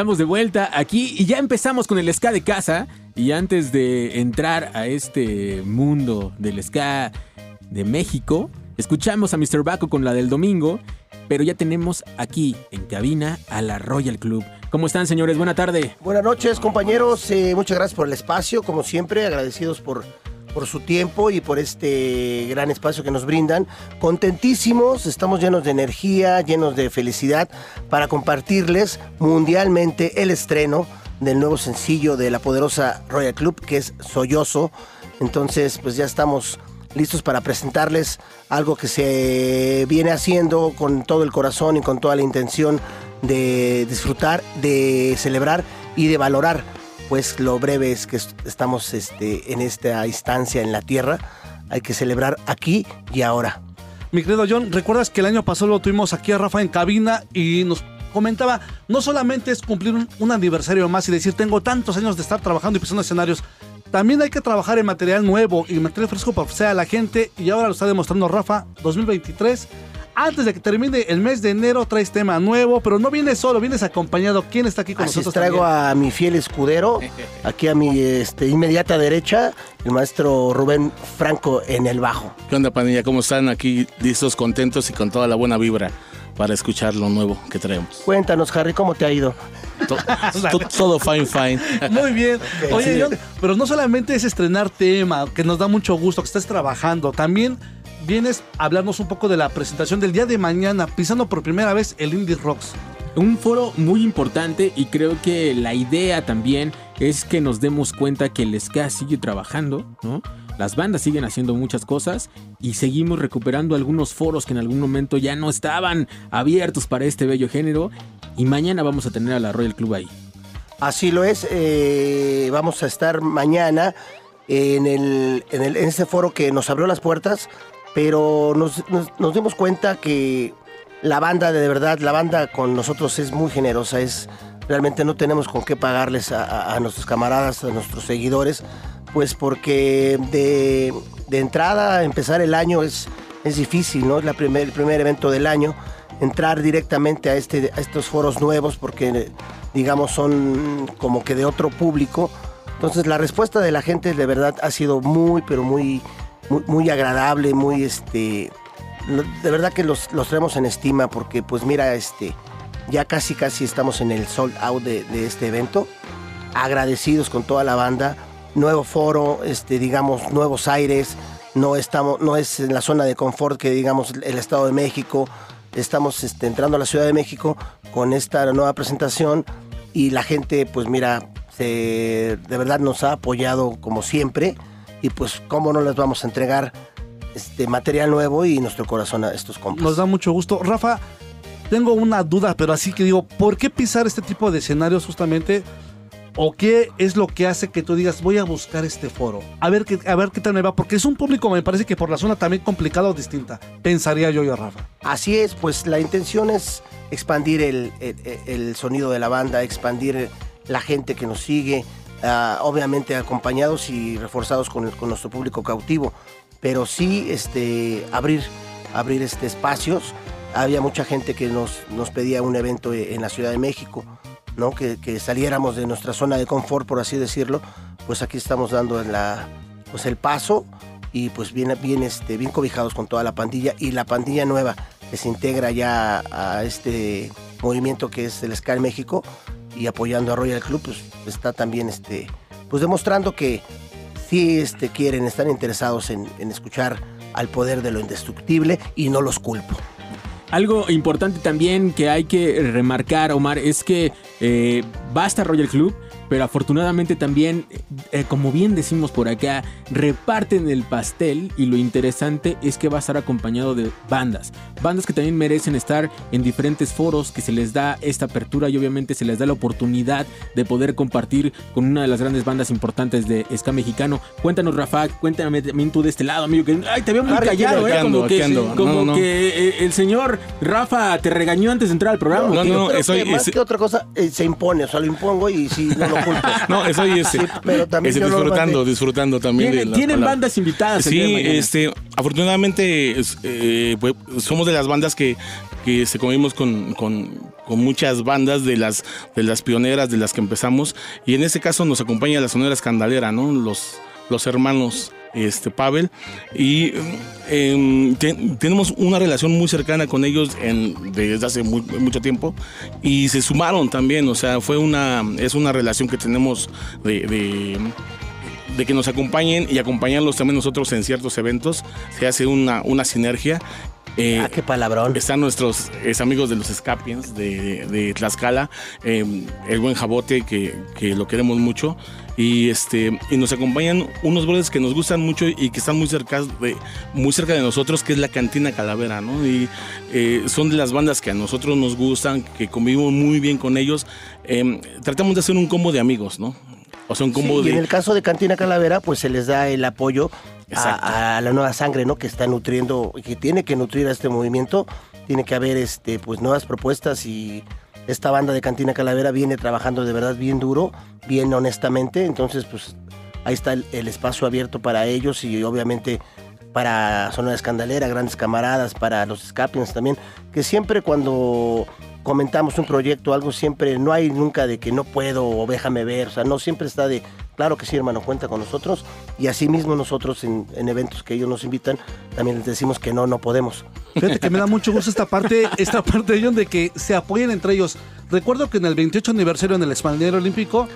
A: Estamos de vuelta aquí y ya empezamos con el ska de casa. Y antes de entrar a este mundo del ska de México, escuchamos a Mr. Baco con la del domingo. Pero ya tenemos aquí en cabina a la Royal Club. ¿Cómo están, señores? Buena tarde.
N: Buenas noches, compañeros. Eh, muchas gracias por el espacio, como siempre, agradecidos por, por su tiempo y por este gran espacio que nos brindan. Contentísimos, estamos llenos de energía, llenos de felicidad para compartirles mundialmente el estreno del nuevo sencillo de la poderosa Royal Club, que es Sollozo. Entonces, pues ya estamos listos para presentarles algo que se viene haciendo con todo el corazón y con toda la intención de disfrutar, de celebrar y de valorar pues lo breves que est- estamos este, en esta instancia en la tierra. Hay que celebrar aquí y ahora.
B: Mi querido John, ¿recuerdas que el año pasado lo tuvimos aquí a Rafa en cabina y nos comentaba, no solamente es cumplir un, un aniversario más y decir, tengo tantos años de estar trabajando y pisando escenarios, también hay que trabajar en material nuevo y material fresco para ofrecer a la gente y ahora lo está demostrando Rafa 2023. Antes de que termine el mes de enero traes tema nuevo, pero no vienes solo, vienes acompañado. ¿Quién está aquí con
N: Así
B: nosotros?
N: traigo
B: también?
N: a mi fiel escudero, [laughs] aquí a mi este, inmediata derecha, el maestro Rubén Franco en el bajo.
O: ¿Qué onda, pandilla? ¿Cómo están? Aquí listos, contentos y con toda la buena vibra para escuchar lo nuevo que traemos.
N: Cuéntanos, Harry, ¿cómo te ha ido?
O: To- [laughs] to- todo fine, fine.
B: Muy bien. Oye,
O: Sí.
B: John, pero no solamente es estrenar tema, que nos da mucho gusto que estés trabajando, también vienes a hablarnos un poco de la presentación del día de mañana, pisando por primera vez el Indie Rocks.
A: Un foro muy importante y creo que la idea también es que nos demos cuenta que el ska sigue trabajando, ¿no? Las bandas siguen haciendo muchas cosas y seguimos recuperando algunos foros que en algún momento ya no estaban abiertos para este bello género y mañana vamos a tener a la Royal Club ahí.
N: Así lo es. eh, vamos a estar mañana en, el, en, el- en este foro que nos abrió las puertas, pero nos, dimos cuenta que la banda, de verdad, la banda con nosotros es muy generosa. Es, realmente no tenemos con qué pagarles a nuestros camaradas, a nuestros seguidores, pues porque de, de entrada, empezar el año es, es difícil, ¿no? Es la primer, el primer evento del año entrar directamente a, este, a estos foros nuevos porque, digamos, son como que de otro público. Entonces la respuesta de la gente de verdad ha sido muy, pero muy, muy, agradable, muy, este, de verdad que los, los traemos en estima porque, pues mira, este, ya casi, casi estamos en el sold out de, de este evento. Agradecidos con toda la banda. Nuevo foro, este, digamos, nuevos aires. No, estamos, no es en la zona de confort que, digamos, el Estado de México. Estamos este, entrando a la Ciudad de México con esta nueva presentación y la gente, pues mira, se- de verdad nos ha apoyado como siempre y pues cómo no les vamos a entregar este material nuevo y nuestro corazón a estos compas.
B: Nos da mucho gusto. Rafa, tengo una duda, pero así que digo, ¿por qué pisar este tipo de escenarios justamente? ¿O qué es lo que hace que tú digas, voy a buscar este foro? A ver qué, a ver qué tal me va, porque es un público, me parece que por la zona también complicada o distinta. Pensaría yo y Rafa.
N: Así es, pues la intención es expandir el, el- el sonido de la banda, expandir la gente que nos sigue, ah, obviamente acompañados y reforzados con, nuestro público cautivo, pero sí este, abrir, abrir este, espacios. Había mucha gente que nos, nos pedía un evento e- en la Ciudad de México, ¿no? que, saliéramos de nuestra zona de confort, por así decirlo, pues aquí estamos dando la, pues el paso y pues bien, bien, este, bien cobijados con toda la pandilla y la pandilla nueva que se integra ya a este movimiento que es el en México y apoyando a Royal Club, pues está también este, pues demostrando que sí este, quieren, están interesados en, escuchar al poder de lo indestructible y no los culpo.
A: Algo importante también que hay que remarcar, Omar, es que eh, va a estar Royal Club, pero afortunadamente también, eh, como bien decimos por acá, reparten el pastel y lo interesante es que va a estar acompañado de bandas. Bandas que también merecen estar en diferentes foros, que se les da esta apertura y obviamente se les da la oportunidad de poder compartir con una de las grandes bandas importantes de ska mexicano. Cuéntanos, Rafa, cuéntame también tú de este lado, amigo, que ay, te veo muy
O: Harry,
A: callado, ¿eh? Como que, como
O: No, no.
A: que eh, el señor Rafa te regañó antes de entrar al programa. ¿o
O: No, no, estoy-
N: que más
O: es-
N: que otra cosa, eh, se impone, o sea, lo impongo y sí, no lo
O: No, estoy este,
N: Sí, pero también
O: este,
N: yo no lo
O: disfrutando, disfrutando también.
A: Tienen-
O: de
A: bandas invitadas el día de
O: Sí, este, afortunadamente eh, pues, somos de las bandas que que se convivimos con, con- con muchas bandas de las, de las pioneras, de las que empezamos. Y en este caso nos acompaña la Sonora Escandalera, ¿no? Los, los hermanos este, Pavel. Y em, te- tenemos una relación muy cercana con ellos en- desde hace mu- mucho tiempo. Y se sumaron también, o sea, fue una, es una relación que tenemos de- de de que nos acompañen y acompañarlos también nosotros en ciertos eventos. Se hace una, una sinergia. ah,
N: qué palabrón.
O: Están nuestros es, amigos de los Scapiens de, de Tlaxcala, eh, el buen Jabote, que, que lo queremos mucho. Y, este, y nos acompañan unos brothers que nos gustan mucho y que están muy cerca de, muy cerca de nosotros, que es la Cantina Calavera, ¿no? Y eh, son de las bandas que a nosotros nos gustan, que convivimos muy bien con ellos. Eh, tratamos de hacer un combo de amigos, ¿no? O sea, un combo
N: Sí,
O: de...
N: y en el caso de Cantina Calavera, pues se les da el apoyo a, a la nueva sangre, ¿no? Que está nutriendo, que tiene que nutrir a este movimiento. Tiene que haber este, pues nuevas propuestas y esta banda de Cantina Calavera viene trabajando de verdad bien duro, bien honestamente. Entonces, pues ahí está el, espacio abierto para ellos y obviamente para Sonora Escandalera, grandes camaradas, para los Scapiens también, que siempre cuando comentamos un proyecto, algo siempre, no hay nunca de que no puedo o déjame ver, o sea, no siempre está de, claro que sí, hermano, cuenta con nosotros, y así mismo nosotros en, en eventos que ellos nos invitan, también les decimos que no, no podemos.
B: Fíjate que me da mucho gusto esta parte, esta parte de ellos de que se apoyen entre ellos. Recuerdo que en el 28 aniversario en el Expandero Olímpico,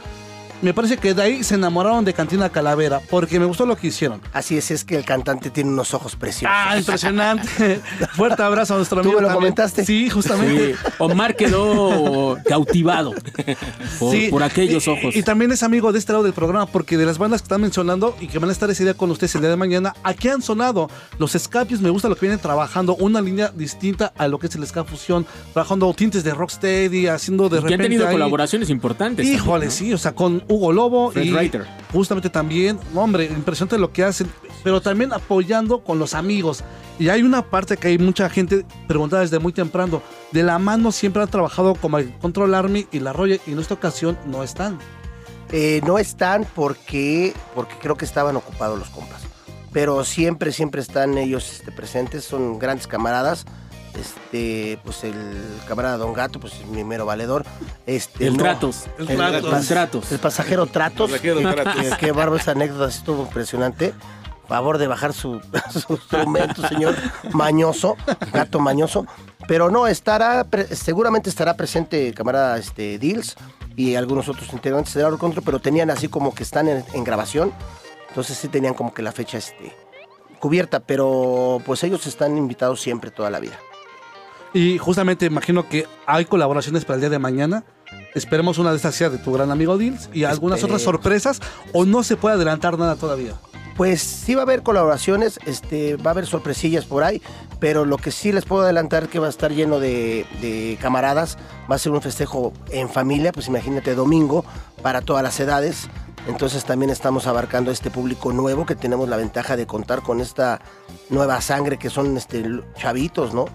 B: me parece que de ahí se enamoraron de Cantina Calavera, porque me gustó lo que hicieron.
N: Así es, es que el cantante tiene unos ojos preciosos.
B: Ah, impresionante. [laughs] Fuerte abrazo a nuestro
N: Tú
B: amigo.
N: me lo
B: también.
N: comentaste.
B: Sí, justamente.
A: Sí, Omar quedó cautivado por,
B: Sí,
A: por aquellos ojos.
B: Y, también es amigo de este lado del programa, porque de las bandas que están mencionando y que van a estar ese día con ustedes el día de mañana, aquí han sonado los Escapios. Me gusta lo que vienen trabajando, una línea distinta a lo que es el Ska Fusión, trabajando tintes de Rocksteady, haciendo de
A: Y que
B: repente.
A: han tenido
B: ahí-
A: colaboraciones importantes.
B: Híjole,
A: también,
B: sí, o sea, con Hugo Lobo
A: Fred
B: y
A: Reiter.
B: justamente también, hombre, impresionante lo que hacen, pero también apoyando con los amigos. Y hay una parte que hay mucha gente preguntada desde muy temprano. De la mano siempre han trabajado como el Control Army y la Roya, y en esta ocasión no están.
N: Eh, no están porque, porque creo que estaban ocupados los compas. Pero siempre, siempre están ellos este, presentes, son grandes camaradas. Este, pues el camarada Don Gato, pues es mi mero valedor. Este,
A: El
N: no-
A: Tratos.
N: El,
A: El
N: pas-
A: Tratos. Tratos.
N: el pasajero Tratos.
O: Pasajero Tratos.
N: Qué, qué bárbaro, esa anécdota estuvo impresionante. Favor de bajar su, [laughs] su instrumento, señor mañoso, gato mañoso. Pero no, estará, pre- seguramente estará presente el camarada este, Dils y algunos otros integrantes de Aero Control, pero tenían así como que están en, en grabación. Entonces sí tenían como que la fecha este, cubierta, pero pues ellos están invitados siempre toda la vida.
B: Y justamente imagino que hay colaboraciones para el día de mañana. Esperemos una de estas sea de tu gran amigo Dils y algunas otras sorpresas, o no se puede adelantar nada todavía.
N: Pues sí va a haber colaboraciones, este, va a haber sorpresillas por ahí, pero lo que sí les puedo adelantar es que va a estar lleno de, de camaradas, va a ser un festejo en familia, pues imagínate domingo para todas las edades. Entonces también estamos abarcando este público nuevo que tenemos la ventaja de contar con esta nueva sangre que son este, chavitos, ¿no?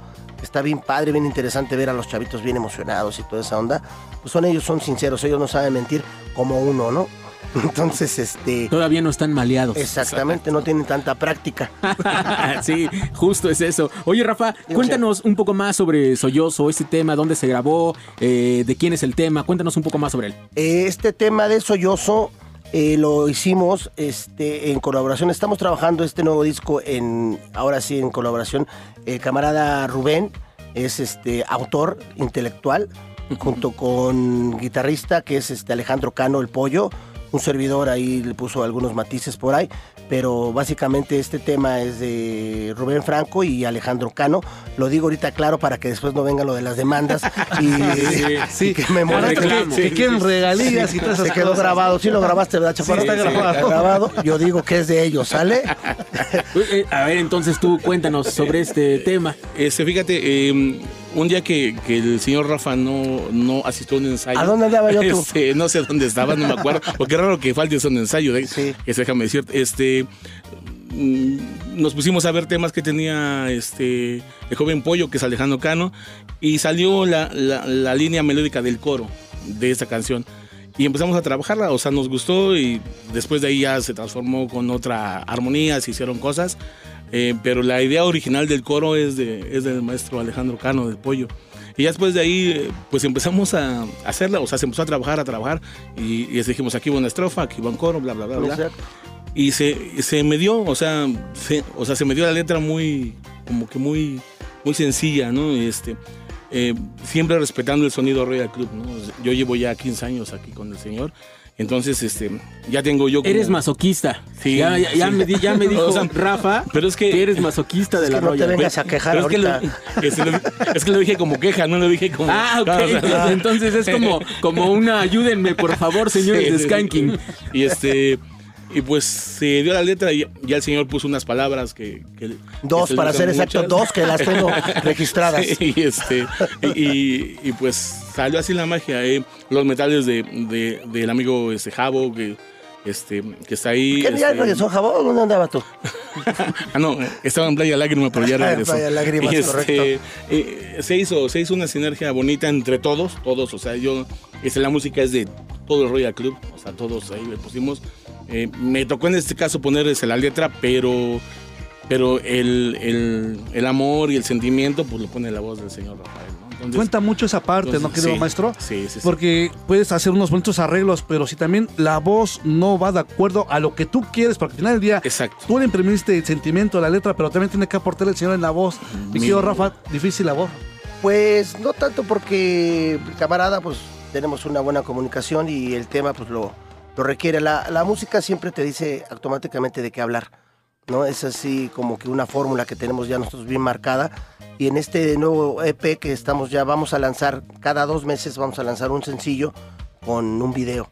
N: Está bien padre, bien interesante ver a los chavitos bien emocionados y toda esa onda. Pues son ellos, son sinceros, ellos no saben mentir como uno, ¿no? [laughs] Entonces, este...
A: Todavía no están maleados.
N: Exactamente, no tienen tanta práctica. [laughs]
A: sí, justo es eso. Oye, Rafa, cuéntanos un poco más sobre Sollozo, este tema, dónde se grabó, eh, de quién es el tema. Cuéntanos un poco más sobre él.
N: Eh, Este tema de Sollozo eh, lo hicimos este, en colaboración. Estamos trabajando este nuevo disco en, ahora sí, en colaboración. El camarada Rubén es este autor intelectual, junto con guitarrista que es este Alejandro Cano, el pollo. Un servidor ahí le puso algunos matices por ahí, pero básicamente este tema es de Rubén Franco y Alejandro Cano. Lo digo ahorita claro para que después no venga lo de las demandas y, [laughs]
B: Sí,
N: y que me molesten.
B: Que quieren regalías y todas esas
N: Se quedó
B: cosas.
N: grabado, sí lo grabaste, ¿verdad, Chaparro?
B: Sí, está grabado.
N: Yo digo que es de ellos, ¿sale? [laughs]
A: Eh, A ver, entonces tú cuéntanos sobre este tema.
O: Este, fíjate, eh, un día que, que el señor Rafa no, no asistió a un ensayo.
N: ¿A dónde andaba yo, tú? [laughs]
O: Este, no sé dónde estaba, no me acuerdo. [laughs] Porque es raro que falte un ensayo. De, que se déjame decirte. Este, mm, nos pusimos a ver temas que tenía este, el joven Pollo, que es Alejandro Cano, y salió la, la- la línea melódica del coro de esta canción. Y empezamos a trabajarla, o sea, nos gustó y después de ahí ya se transformó con otra armonía, se hicieron cosas. Eh, pero la idea original del coro es, de, es del maestro Alejandro Cano, del Pollo. Y ya después de ahí, eh, pues empezamos a hacerla, o sea, se empezó a trabajar, a trabajar, y, y dijimos, aquí va una estrofa, aquí va un coro, bla, bla, bla, bla.
N: Exacto.
O: Y se, se me dio, o sea, se, o sea, se me dio la letra muy, como que muy, muy sencilla, ¿no? Este, eh, siempre respetando el sonido Royal Club, ¿no? Yo llevo ya 15 años aquí con el señor. Entonces, este, ya tengo yo. como-
A: Eres masoquista.
O: Sí,
A: Ya, ya- ya
O: sí.
A: me, di- ya me [laughs] dijo
O: O sea,
A: Rafa
O: pero es que,
A: eres masoquista de la Royal.
O: Pero- pero es que lo- [laughs] es, que lo, es que lo dije como queja, no lo dije como.
A: Ah, ok.
O: No, o sea,
A: Entonces es como, como una ayúdenme, por favor, [laughs] señores
O: Sí,
A: de
O: sí, sí.
A: Skanking.
O: Y este. Y pues se dio la letra y ya el señor puso unas palabras que. que-
N: Dos,
O: que se le
N: para ser exacto, dos que las tengo [laughs] registradas.
O: Sí, y, este, y, y- y pues salió así la magia. eh. Los metales de, de- del amigo este, Javo, que, este, que está ahí.
N: ¿Qué día
O: este,
N: regresó Jabón? ¿Dónde andaba tú? [laughs]
O: Ah, no, estaba en Playa Lágrima, pero ya [laughs] regresó.
N: Playa Lágrimas,
O: Y, este,
N: correcto.
O: eh, se, hizo, se hizo una sinergia bonita entre todos, todos, o sea, yo, este, la música es de todo el Royal Club, o sea, todos ahí le pusimos. Eh, me tocó en este caso poner la letra, pero, pero el, el- el amor y el sentimiento, pues lo pone la voz del señor Rafael. Entonces-
B: Cuenta mucho esa parte, ¿no, querido
O: sí,
B: maestro?
O: Sí, sí, sí.
B: Porque puedes hacer unos bonitos arreglos, pero si también la voz no va de acuerdo a lo que tú quieres, porque al final del día tú le imprimiste el sentimiento a la letra, pero también tiene que aportar el señor en la voz. Mi
N: Mi-
B: querido Rafa, difícil la voz.
N: Pues no tanto porque, camarada, pues tenemos una buena comunicación y el tema pues lo, lo requiere. La, la música siempre te dice automáticamente de qué hablar, ¿no? Es así como que una fórmula que tenemos ya nosotros bien marcada. Y en este nuevo EP que estamos ya, vamos a lanzar, cada dos meses vamos a lanzar un sencillo con un video.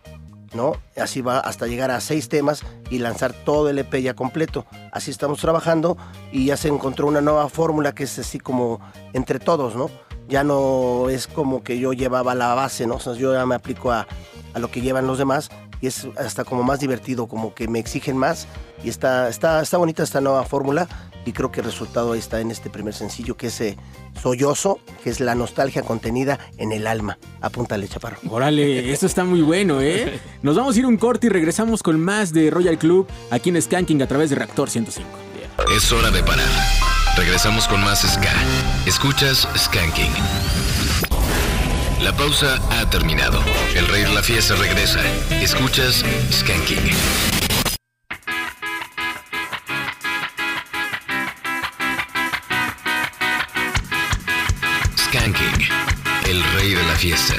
N: ¿no? Así va hasta llegar a seis temas y lanzar todo el EP ya completo. Así estamos trabajando y ya se encontró una nueva fórmula que es así como entre todos, ¿no? Ya no es como que yo llevaba la base, ¿no? O sea, yo ya me aplico a, a lo que llevan los demás y es hasta como más divertido, como que me exigen más y está, está, está bonita esta nueva fórmula y creo que el resultado ahí está en este primer sencillo que es eh, Sollozo, que es la nostalgia contenida en el alma. Apúntale, chaparro.
A: Órale, esto está muy bueno, ¿eh? [laughs] Nos vamos a ir un corte y regresamos con más de Royal Club aquí en Skanking a través de Reactor 105.
P: Es hora de parar. Regresamos con más Ska. Escuchas Skanking. La pausa ha terminado. El rey de la fiesta regresa. Escuchas Skanking. Skanking. El rey de la fiesta.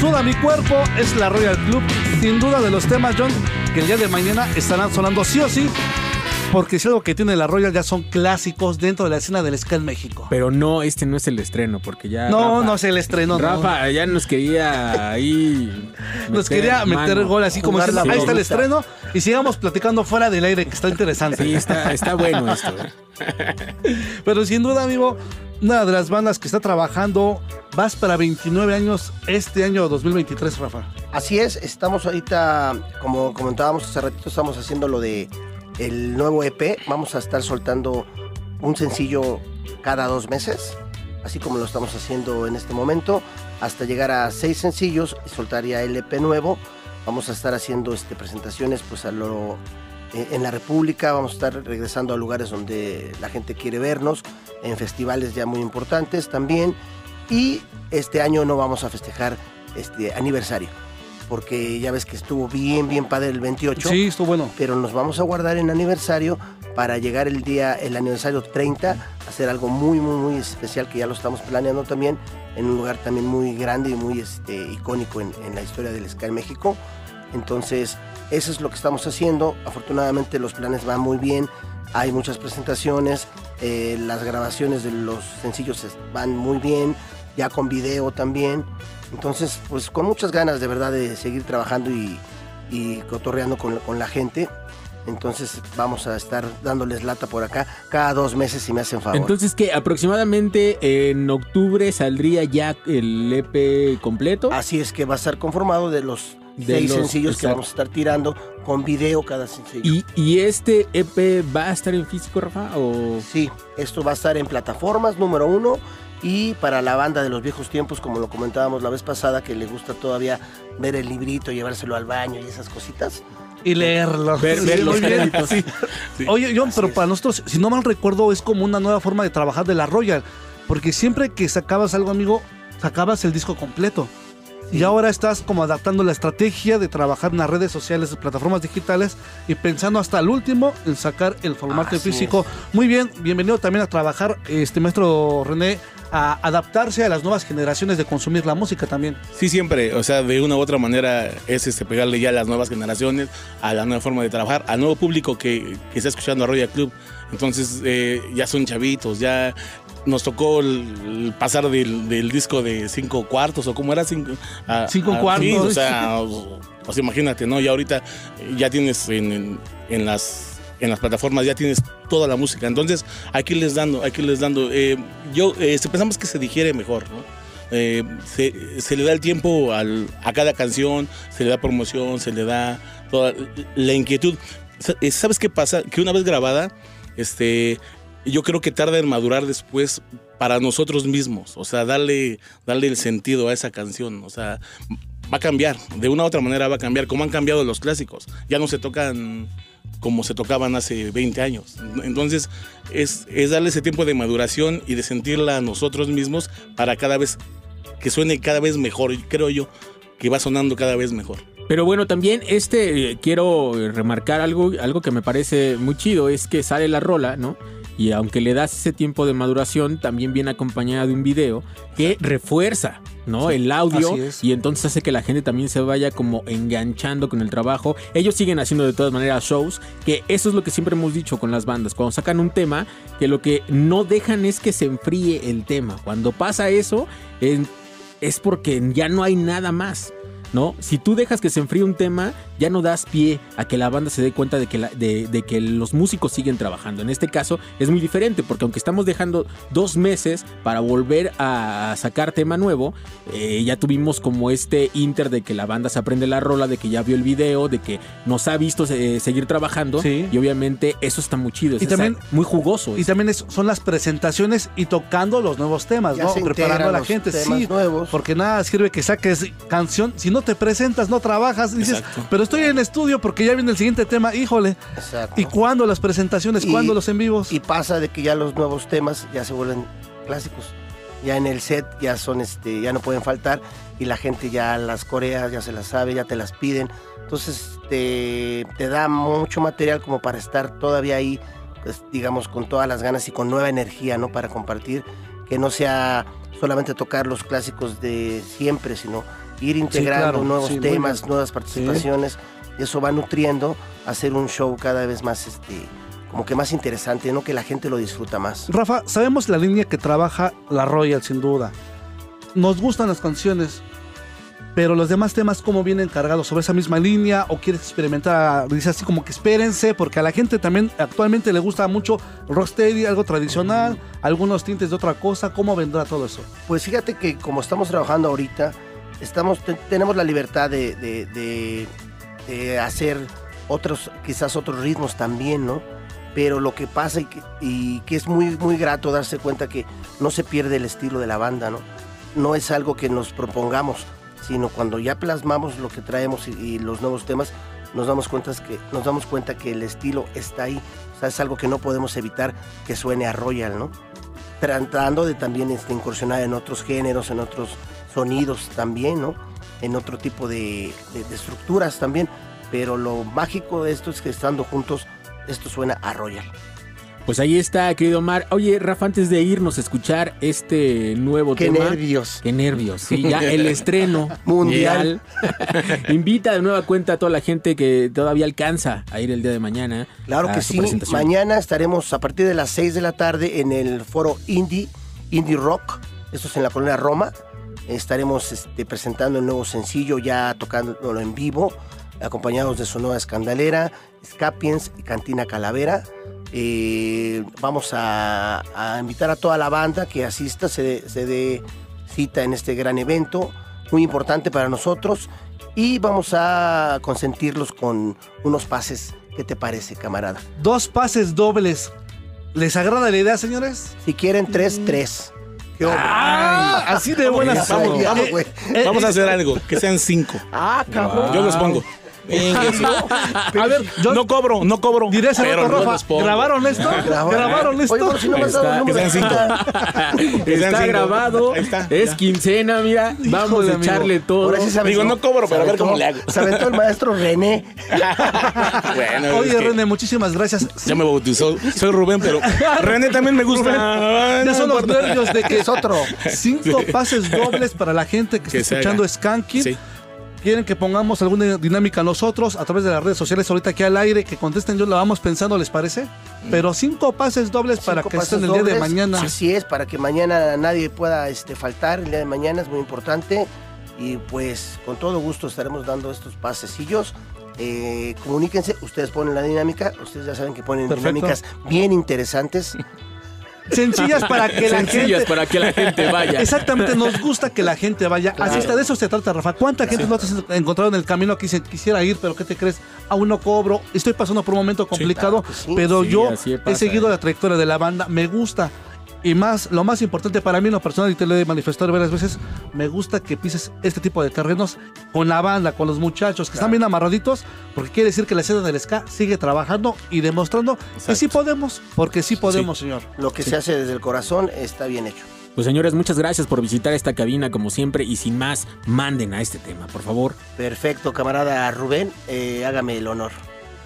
Q: Suda mi cuerpo
B: es la Royal Club, sin duda de los temas, John, que el día de mañana estarán sonando sí o sí, porque si algo que tiene la Royal ya son clásicos dentro de la escena del ska en México.
A: Pero no, este no es el estreno, porque ya.
B: No, no es el estreno, no.
A: Rafa ya nos quería ahí. [laughs]
B: Nos quería meter
A: mano.
B: gol así como
A: la
B: ahí está el
A: pelota".
B: estreno y sigamos platicando fuera del aire, que está interesante.
A: Sí, está, está bueno esto. [laughs] ¿eh?
B: Pero sin duda, amigo, una de las bandas que está trabajando, vas para 29 años este año 2023, Rafa.
N: Así es, estamos ahorita, como comentábamos hace ratito, estamos haciendo lo de el nuevo EP. Vamos a estar soltando un sencillo cada dos meses, así como lo estamos haciendo en este momento, hasta llegar a seis sencillos y soltar ya el EP nuevo. Vamos a estar haciendo este, presentaciones pues a lo, en la República, vamos a estar regresando a lugares donde la gente quiere vernos, en festivales ya muy importantes también. Y este año no vamos a festejar este aniversario, porque ya ves que estuvo bien, bien padre el 28.
B: Sí, estuvo bueno.
N: Pero nos vamos a guardar en aniversario para llegar el día, el aniversario 30, hacer algo muy, muy, muy especial que ya lo estamos planeando también, en un lugar también muy grande y muy este, icónico en, en la historia del en México. Entonces, eso es lo que estamos haciendo. Afortunadamente los planes van muy bien. Hay muchas presentaciones. eh, las grabaciones de los sencillos van muy bien. Ya con video también. Entonces, pues con muchas ganas de verdad de seguir trabajando y, y cotorreando con, con la gente. Entonces vamos a estar dándoles lata por acá cada dos meses si me hacen favor.
A: Entonces, que aproximadamente en octubre saldría ya el EP completo.
N: Así es que va a estar conformado de los
A: De
N: seis
A: los-
N: sencillos que
A: exacto.
N: vamos a estar tirando con video cada sencillo.
A: ¿Y, y este EP va a estar en físico, Rafa? O...
N: Sí, esto va a estar en plataformas número uno y para la banda de los viejos tiempos, como lo comentábamos la vez pasada, que le gusta todavía ver el librito, llevárselo al baño y esas cositas.
B: Y leerlo.
N: Ver-
B: Sí,
N: ver los
B: muy bien.
N: créditos.
B: Sí. Oye, John, pero para nosotros, si no mal recuerdo, es como una nueva forma de trabajar de la Royal. Porque siempre que sacabas algo, amigo, sacabas el disco completo. Y ahora estás como adaptando la estrategia de trabajar en las redes sociales, plataformas digitales y pensando hasta el último en sacar el formato
N: Así
B: físico. Muy bien, bienvenido también a trabajar, este maestro René, a adaptarse a las nuevas generaciones de consumir la música también.
O: Sí, siempre, o sea, de una u otra manera es este, pegarle ya a las nuevas generaciones, a la nueva forma de trabajar, al nuevo público que, que está escuchando a Royal Club. Entonces, eh, ya son chavitos, ya nos tocó el, el pasar del, del disco de cinco cuartos, o cómo era, cinco, a-
B: Cinco
O: a-
B: cuartos.
O: sí, o sea, sea, imagínate, ¿no? Ya ahorita ya tienes en, en- en las en las plataformas ya tienes toda la música. Entonces, hay que irles dando, hay que irles dando. Eh, yo eh, este, pensamos que se digiere mejor, ¿no? Eh, se, se le da el tiempo al- a cada canción, se le da promoción, se le da toda la inquietud. Eh, ¿Sabes qué pasa? Que una vez grabada, este, yo creo que tarda en madurar después para nosotros mismos. O sea, darle, darle el sentido a esa canción. O sea, va a cambiar. De una u otra manera va a cambiar. Como han cambiado los clásicos. Ya no se tocan como se tocaban hace 20 años. Entonces, es, es darle ese tiempo de maduración y de sentirla a nosotros mismos para cada vez que suene cada vez mejor. Creo yo que va sonando cada vez mejor.
A: Pero bueno, también este eh, quiero remarcar algo, algo que me parece muy chido, es que sale la rola, ¿no? Y aunque le das ese tiempo de maduración, también viene acompañada de un video que refuerza, ¿no?
N: Sí,
A: el audio y entonces hace que la gente también se vaya como enganchando con el trabajo. Ellos siguen haciendo de todas maneras shows, que eso es lo que siempre hemos dicho con las bandas. Cuando sacan un tema, que lo que no dejan es que se enfríe el tema. Cuando pasa eso, es porque ya no hay nada más. ¿No? Si tú dejas que se enfríe un tema, ya no das pie a que la banda se dé cuenta de que, la- de, de que los músicos siguen trabajando. En este caso es muy diferente, porque aunque estamos dejando dos meses para volver a sacar tema nuevo, eh, ya tuvimos como este inter de que la banda se aprende la rola, de que ya vio el video, de que nos ha visto eh, seguir trabajando. Y obviamente eso está muy chido, es
B: Y también-
A: muy jugoso.
B: Y también es- son las presentaciones y tocando los nuevos temas,
N: Ya
B: ¿no?
N: se
B: Preparando a la gente, sí.
N: nuevos.
B: Porque nada sirve que saques canción. Si no te presentas, no trabajas. Dices, pero estoy en estudio porque ya viene el siguiente tema. Híjole.
N: Exacto.
B: ¿Y cuándo las presentaciones?
N: Y-
B: ¿Cuándo los en vivos?
N: Y pasa de que ya los nuevos temas ya se vuelven clásicos. Ya en el set ya son este, ya no pueden faltar y la gente ya las corea, ya se las sabe, ya te las piden. Entonces te, te da mucho material como para estar todavía ahí, pues, digamos, con todas las ganas y con nueva energía, ¿no? Para compartir, que no sea solamente tocar los clásicos de siempre, sino ir integrando
B: claro,
N: nuevos
B: sí,
N: temas, nuevas participaciones. Y eso va nutriendo a hacer un show cada vez más, este, como que más interesante, ¿no? Que la gente lo disfruta más.
B: Rafa, sabemos la línea que trabaja la Royal, sin duda. Nos gustan las canciones, pero los demás temas, ¿cómo vienen cargados? ¿Sobre esa misma línea? ¿O quieres experimentar? Dice así como que espérense, porque a la gente también actualmente le gusta mucho rocksteady, algo tradicional, algunos tintes de otra cosa. ¿Cómo vendrá todo eso?
N: Pues fíjate que como estamos trabajando ahorita, estamos, te- tenemos la libertad de, de- de- hacer otros, quizás otros ritmos también, ¿no? Pero lo que pasa y que, y que es muy, muy grato darse cuenta que no se pierde el estilo de la banda, ¿no? No es algo que nos propongamos, sino cuando ya plasmamos lo que traemos y, los nuevos temas, nos damos, cuenta que, nos damos cuenta que el estilo está ahí. Es algo que no podemos evitar que suene a Royal, ¿no? tratando de también este, incursionar en otros géneros, en otros sonidos también, ¿no? En otro tipo de, de- de estructuras también. Pero lo mágico de esto es que estando juntos, esto suena a Royal.
A: Pues ahí está, querido Omar. Oye, Rafa, antes de irnos a escuchar este nuevo
N: Qué
A: tema.
N: nervios.
A: Qué nervios, sí, ya el [laughs] estreno
N: Mundial. [laughs]
A: Invita de nueva cuenta a toda la gente que todavía alcanza a ir el día de mañana.
N: Claro que sí. Mañana estaremos a partir de las 6 de la tarde en el foro Indie, Indie Rock. Esto es en la colonia Roma. Estaremos este, presentando el nuevo sencillo, ya tocándolo en vivo, acompañados de Sonora Escandalera, Scapiens y Cantina Calavera. Eh, vamos a, a invitar a toda la banda que asista, se, dé- se dé cita en este gran evento, muy importante para nosotros. Y vamos a consentirlos con unos pases. ¿Qué te parece, camarada?
B: Dos pases dobles. ¿Les agrada la idea, señores?
N: Si quieren tres, tres.
B: Ah, así de buenas
O: Vamos, vamos,
B: Eh, eh,
O: Vamos a
B: eh,
O: hacer algo, que sean cinco.
N: Ah, cabrón.
O: Yo los pongo. [laughs]
B: A ver, yo
O: no cobro, no cobro.
B: diré
O: pero los pongo.
B: ¿grabaron esto? [laughs] ¿Grabaron esto?
N: Oye, por si no me has dado el
O: Que
N: número.
O: sean cinco. Que sean
A: Está [laughs]
O: cinco.
A: grabado,
O: Ahí está,
A: es
O: ya.
A: quincena, mira, vamos a echarle todo.
N: Ahora sí
O: Digo, no cobro, pero a ver cómo le hago.
N: Se aventó el maestro René.
O: Bueno,
B: Oye,
O: es que
B: René, muchísimas gracias.
O: Ya me bautizó. Soy Rubén, pero René también me gusta.
B: Ya
O: No
B: son los nervios de que
N: Es otro.
B: cinco pases dobles para la gente que,
O: Que
B: está escuchando. Skanking.
O: Sí.
B: Quieren que pongamos alguna dinámica nosotros a través de las redes sociales ahorita aquí al aire, que contesten, yo la vamos pensando, ¿les parece? Pero cinco pases dobles para que estén el día de mañana.
N: Así es, para que mañana nadie pueda este, faltar. El día de mañana es muy importante. Y pues con todo gusto estaremos dando estos pasecillos. Eh, comuníquense, ustedes ponen la dinámica, ustedes ya saben que ponen
B: Perfecto.
N: dinámicas bien interesantes. [laughs]
B: Sencillas para que la
A: Sencillas
B: gente...
A: para que la gente vaya.
B: Exactamente, nos gusta que la gente vaya. Así está, de eso se trata, Rafa. ¿Cuánta gente no te has encontrado en el camino que dice, quisiera ir, pero ¿qué te crees? Aún no cobro, estoy pasando por un momento complicado,
N: claro sí.
B: pero
A: Sí,
B: yo he seguido
A: eh.
B: la trayectoria de la banda, me gusta. Y más, lo más importante para mí en lo personal, y te lo he manifestado varias veces, me gusta que pises este tipo de terrenos con la banda, con los muchachos, que están bien amarraditos, porque quiere decir que la escena del ska sigue trabajando y demostrando que sí podemos, porque sí podemos, señor.
N: Lo que se hace desde el corazón está bien hecho.
A: Pues señores, muchas gracias por visitar esta cabina como siempre y sin más, manden a este tema, por favor.
N: Perfecto, camarada Rubén, eh, hágame el honor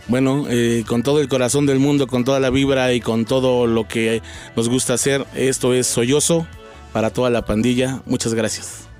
P: bueno, eh, con todo el corazón del mundo, con toda la vibra y con todo lo que nos gusta hacer, esto es Sollozo para toda la pandilla. Muchas gracias.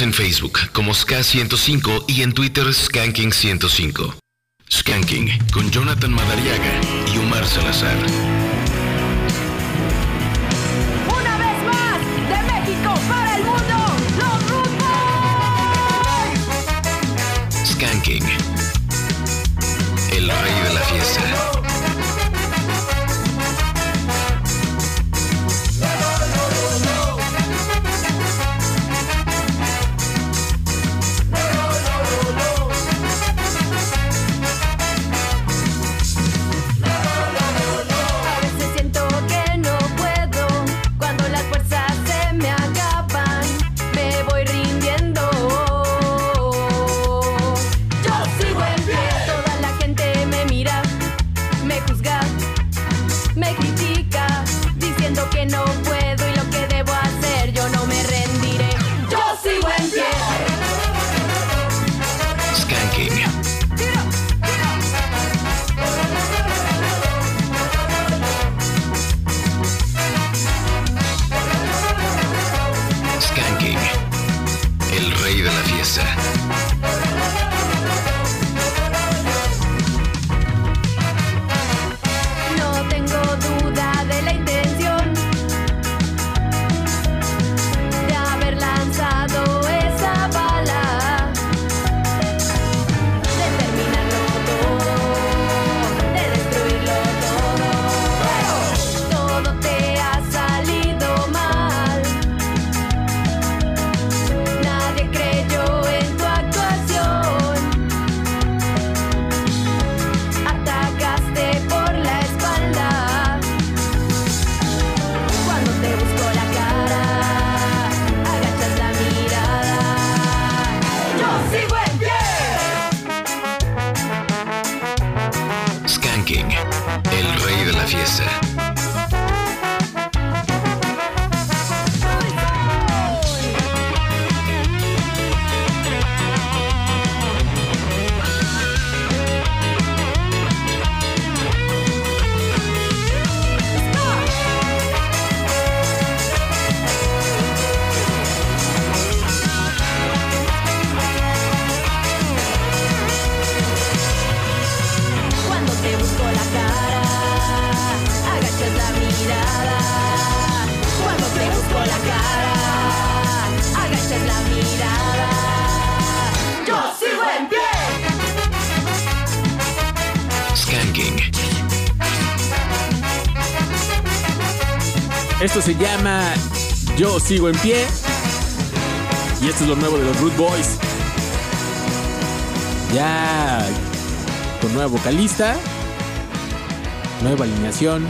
F: En
R: Facebook como Ska105 y en Twitter Skanking105. Skanking con Jonathan Madariaga y Omar Salazar.
S: Sigo en pie. Y
A: esto es lo nuevo de los Root Boys. Ya con nueva vocalista, nueva alineación.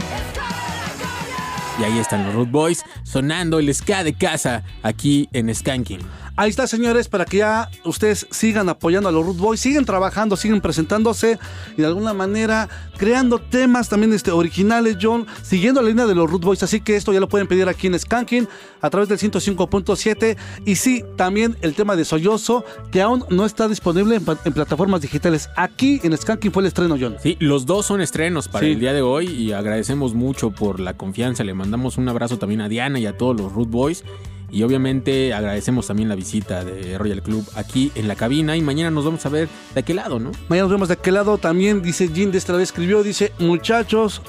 A: Y ahí están los Root Boys sonando el ska de casa aquí en Skanking.
B: Ahí está, señores, para que ya ustedes sigan apoyando a los Root Boys, siguen trabajando, siguen presentándose y de alguna manera creando temas también este, originales, John, siguiendo la línea de los Root Boys. Así que esto ya lo pueden pedir aquí en Skanking a través del 105.7. Y sí, también el tema de Sollozo, que aún no está disponible en, plataformas digitales. Aquí en Skanking fue el estreno, John.
A: Sí, los dos son estrenos para
B: Sí.
A: el día de hoy y agradecemos mucho por la confianza. Le mandamos un abrazo también a Diana y a todos los Root Boys. Y obviamente agradecemos también la visita de Royal Club aquí en la cabina. Y mañana nos vamos a ver de aquel lado, ¿no?
B: Mañana nos vemos de aquel lado. También dice Jin de esta vez escribió, dice, muchachos,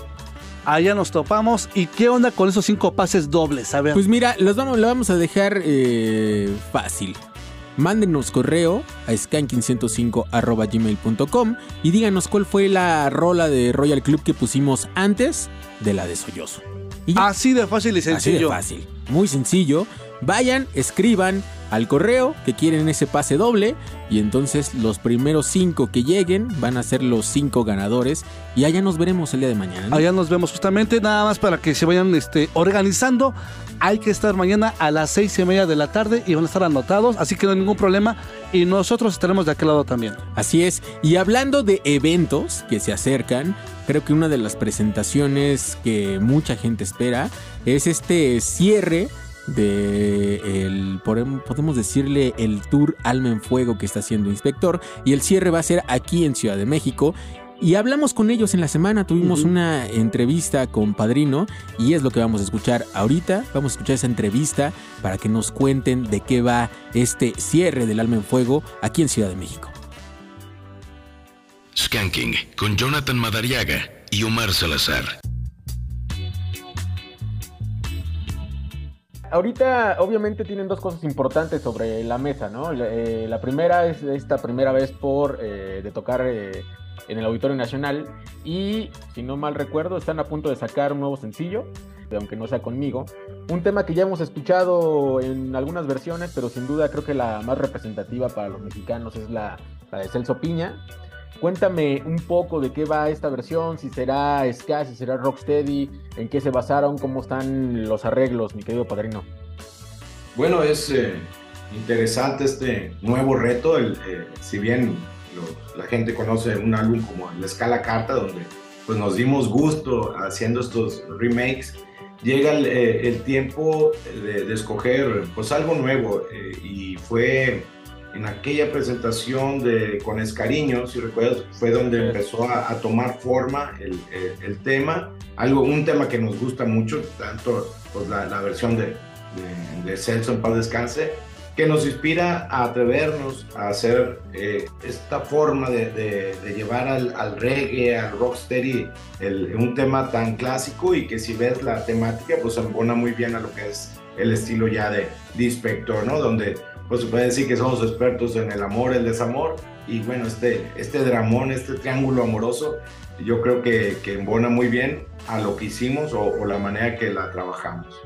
B: allá nos topamos. ¿Y qué onda con esos cinco pases dobles? A ver.
A: Pues mira, los vamos, lo vamos a dejar eh, fácil. Mándenos correo a skanking105.gmail.com y díganos cuál fue la rola de Royal Club que pusimos antes de la de Sollozo.
B: Así de fácil y
A: Así de
B: sencillo.
A: fácil. Muy sencillo. Vayan, escriban al correo que quieren ese pase doble y entonces los primeros cinco que lleguen van a ser los cinco ganadores y allá nos veremos el día de mañana. ¿no?
B: Allá nos vemos justamente, nada más para que se vayan este, organizando. Hay que estar mañana a las seis y media de la tarde y van a estar anotados, así que no hay ningún problema. Y nosotros estaremos de aquel lado también.
A: Así es. Y hablando de eventos que se acercan, creo que una de las presentaciones que mucha gente espera es este cierre de el podem- podemos decirle el tour Alma en Fuego que está haciendo Inspector y el cierre va a ser aquí en Ciudad de México y hablamos con ellos en la semana, tuvimos una entrevista con Padrino y es lo que vamos a escuchar ahorita. Vamos a escuchar esa entrevista para que nos cuenten de qué va este cierre del Alma en Fuego aquí en Ciudad de México.
F: Skanking, con Jonathan Madariaga y Omar Salazar.
A: Ahorita, obviamente, tienen dos cosas importantes sobre la mesa, ¿no? La, eh, primera es esta primera vez por eh, de tocar eh, en el Auditorio Nacional y, si no mal recuerdo, están a punto de sacar un nuevo sencillo, aunque no sea conmigo. Un tema que ya hemos escuchado en algunas versiones, pero sin duda creo que la más representativa para los mexicanos es la de Celso Piña. Cuéntame un poco de qué va esta versión, si será ska, si será rocksteady, en qué se basaron, cómo están los arreglos, mi querido padrino.
T: Bueno, es eh, interesante este nuevo reto. el, eh, si bien la gente conoce un álbum como La Escala Carta, donde pues, nos dimos gusto haciendo estos remakes, llega el, eh, tiempo de, de escoger pues, algo nuevo. y fue en aquella presentación de Con Escariño, si recuerdas, fue donde empezó a, a tomar forma el, el- el tema. Algo, un tema que nos gusta mucho, tanto pues, la, la versión de, de, de Celso en paz descanse, que nos inspira a atrevernos a hacer eh, esta forma de, de- de llevar al, al reggae, al rocksteady, el- un tema tan clásico y que si ves la temática, pues embona muy bien a lo que es el estilo ya de, de Inspector, ¿no? Donde pues se puede decir que somos expertos en el amor, el desamor y bueno, este, este dramón, este triángulo amoroso, yo creo que, que embona muy bien a lo que hicimos o, o la manera que la trabajamos.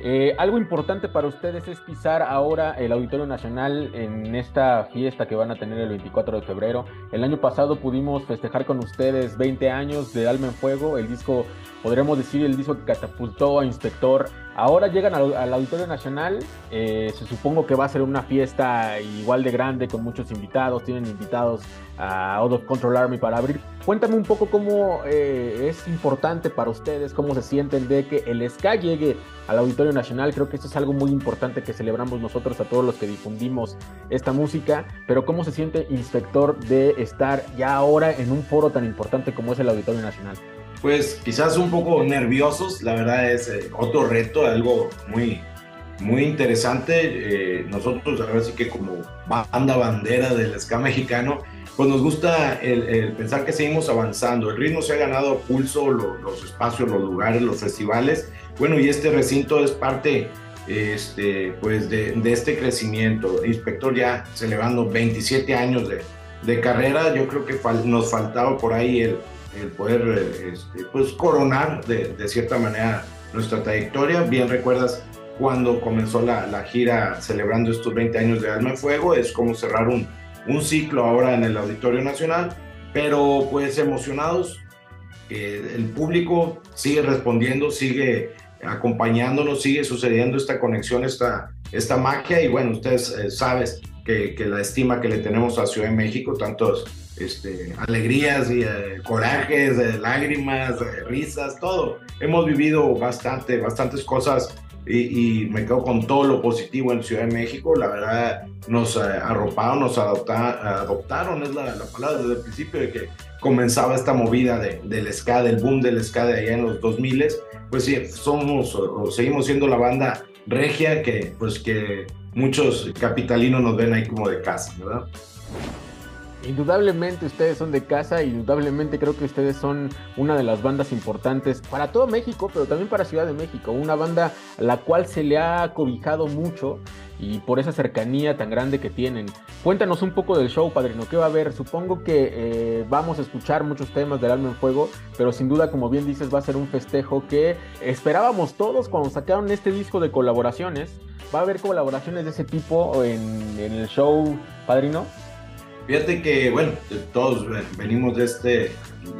A: Eh, algo importante para ustedes es pisar ahora el Auditorio Nacional en esta fiesta que van a tener el 24 de febrero. El año pasado pudimos festejar con ustedes 20 años de Alma en Fuego, el disco, podríamos decir, el disco que catapultó a Inspector. Ahora llegan al, Auditorio Nacional, eh, se supongo que va a ser una fiesta igual de grande con muchos invitados, tienen invitados a Out of Control Army para abrir. Cuéntame un poco cómo eh, es importante para ustedes, cómo se sienten de que el ska llegue al Auditorio Nacional. Creo que esto es algo muy importante que celebramos nosotros a todos los que difundimos esta música. Pero cómo se siente Inspector de estar ya ahora en un foro tan importante como es el Auditorio Nacional.
T: Pues quizás un poco nerviosos, la verdad es eh, otro reto, algo muy, muy interesante. Eh, nosotros ahora sí que como banda bandera del ska mexicano, pues nos gusta el, el pensar que seguimos avanzando. El ritmo se ha ganado pulso, lo- los espacios, los lugares, los festivales. Bueno, y este recinto es parte este, pues de, de este crecimiento. Inspector ya celebrando 27 años de, de carrera, yo creo que fal- nos faltaba por ahí el, el poder eh, este, pues coronar de, de cierta manera nuestra trayectoria. Bien recuerdas cuando comenzó la, la gira celebrando estos 20 años de Alma en Fuego, es como cerrar un, un ciclo ahora en el Auditorio Nacional, pero pues emocionados, que el público sigue respondiendo, sigue acompañándonos, sigue sucediendo esta conexión, esta, esta magia. Y bueno, ustedes eh, sabes que, que la estima que le tenemos a Ciudad de México, tantos este, alegrías y eh, corajes, eh, lágrimas, eh, risas, todo. Hemos vivido bastante, bastantes cosas y, y me quedo con todo lo positivo en Ciudad de México. La verdad, nos eh, arroparon, nos adopta- adoptaron, es la, la palabra desde el principio de que comenzaba esta movida de, del ska, del boom del ska de allá en los 2000 pues sí, somos o, seguimos siendo la banda regia que pues que muchos capitalinos nos ven ahí como de casa, ¿verdad?
A: Indudablemente ustedes son de casa, indudablemente creo que ustedes son una de las bandas importantes para todo México, pero también para Ciudad de México, una banda a la cual se le ha cobijado mucho y por esa cercanía tan grande que tienen. Cuéntanos un poco del show, padrino, ¿qué va a haber? Supongo que eh, vamos a escuchar muchos temas del Alma en Fuego, pero sin duda, como bien dices, va a ser un festejo que esperábamos todos cuando sacaron este disco de colaboraciones. ¿Va a haber colaboraciones de ese tipo en, el show, padrino?
T: Fíjate que, bueno, todos ven- venimos de este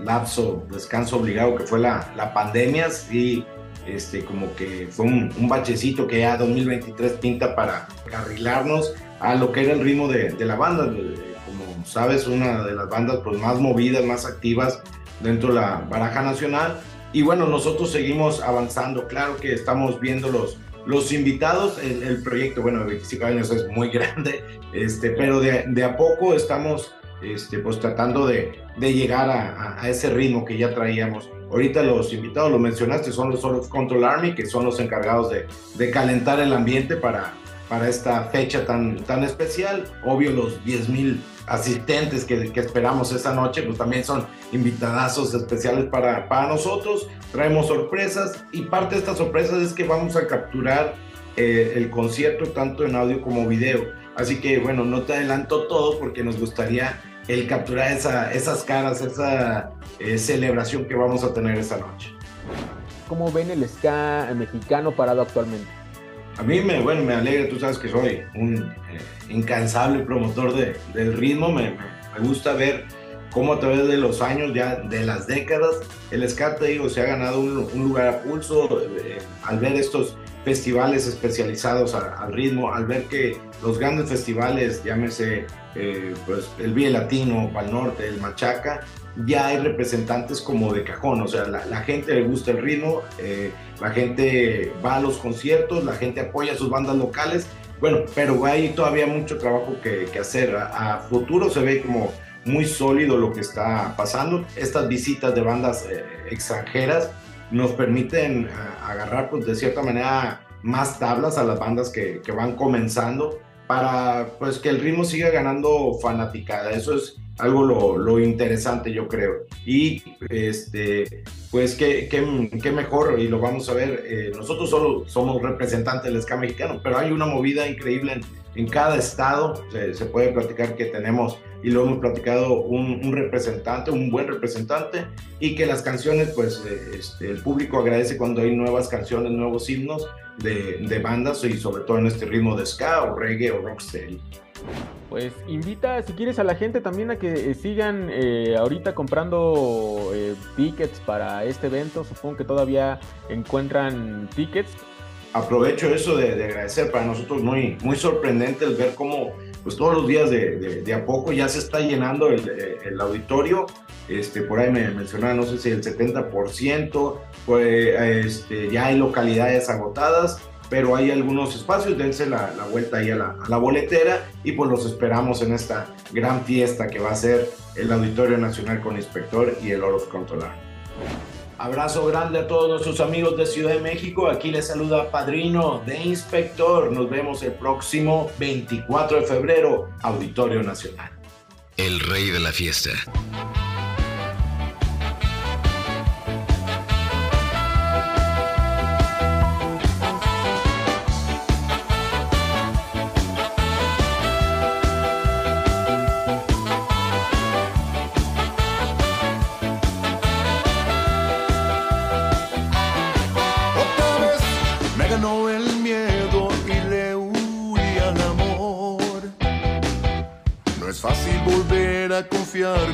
T: lapso, descanso obligado que fue la, pandemia y este, como que fue un, un bachecito que ya 2023 pinta para carrilarnos a lo que era el ritmo de, de la banda. Como sabes, una de las bandas pues, más movidas, más activas dentro de la baraja nacional. Y bueno, nosotros seguimos avanzando. Claro que estamos viendo los, los invitados. El, el proyecto, bueno, de 25 años es muy [laughs] grande, este, pero de, de a poco estamos este, pues, tratando de, de llegar a- a ese ritmo que ya traíamos. Ahorita los invitados, lo mencionaste, son los Soul of Control Army, que son los encargados de, calentar el ambiente para, para esta fecha tan, tan especial. Obvio, los 10 mil asistentes que, que esperamos esta noche, pues también son invitadazos especiales para, para nosotros. Traemos sorpresas y parte de estas sorpresas es que vamos a capturar eh, el concierto tanto en audio como video. Así que bueno, no te adelanto todo porque nos gustaría el capturar esa, esas caras, esa eh, celebración que vamos a tener esta noche.
A: ¿Cómo ven el ska mexicano parado actualmente?
T: A mí me, bueno, me alegra, tú sabes que soy un eh, incansable promotor de- del ritmo, me, me- gusta ver cómo a través de los años, ya de las décadas, el ska, te digo, se ha ganado un, un lugar a pulso eh, al ver estos festivales especializados a- al ritmo, al ver que los grandes festivales, llámese eh, pues, el Vie Latino, Pal Norte, el Machaca, ya hay representantes como de cajón, o sea, la, la gente le gusta el ritmo, eh, la gente va a los conciertos, la gente apoya a sus bandas locales, bueno, pero hay todavía mucho trabajo que, que hacer. A, a futuro se ve como muy sólido lo que está pasando. Estas visitas de bandas eh, extranjeras nos permiten a- agarrar, pues, de cierta manera, más tablas a las bandas que, que van comenzando para pues que el ritmo siga ganando fanaticada. Eso es algo lo, lo interesante, yo creo. Y este, pues qué, qué, qué mejor, y lo vamos a ver, eh, nosotros solo somos representantes del ska mexicano, pero hay una movida increíble en, en cada estado, se, se puede platicar que tenemos, y lo hemos platicado, un, un representante, un buen representante, y que las canciones, pues eh, este, el público agradece cuando hay nuevas canciones, nuevos himnos de, de bandas, y sobre todo en este ritmo de ska o reggae o rocksteady.
A: Pues invita, si quieres, a la gente también a que eh, sigan eh, ahorita comprando eh, tickets para este evento. Supongo que todavía encuentran tickets.
T: aprovecho eso de, de agradecer para nosotros muy, muy sorprendente el ver cómo pues todos los días de, a poco ya se está llenando el, auditorio. Este, por ahí me mencionaba, no sé si el 70%, pues este, ya hay localidades agotadas, pero hay algunos espacios, dense la, la vuelta ahí a la, a la boletera y pues los esperamos en esta gran fiesta que va a ser el Auditorio Nacional con Inspector y el Oro Controlar. Abrazo grande a todos nuestros amigos de Ciudad de México. Aquí les saluda Padrino de Inspector. Nos vemos el próximo 24 de febrero, Auditorio Nacional.
F: El rey de la fiesta.
P: Confiar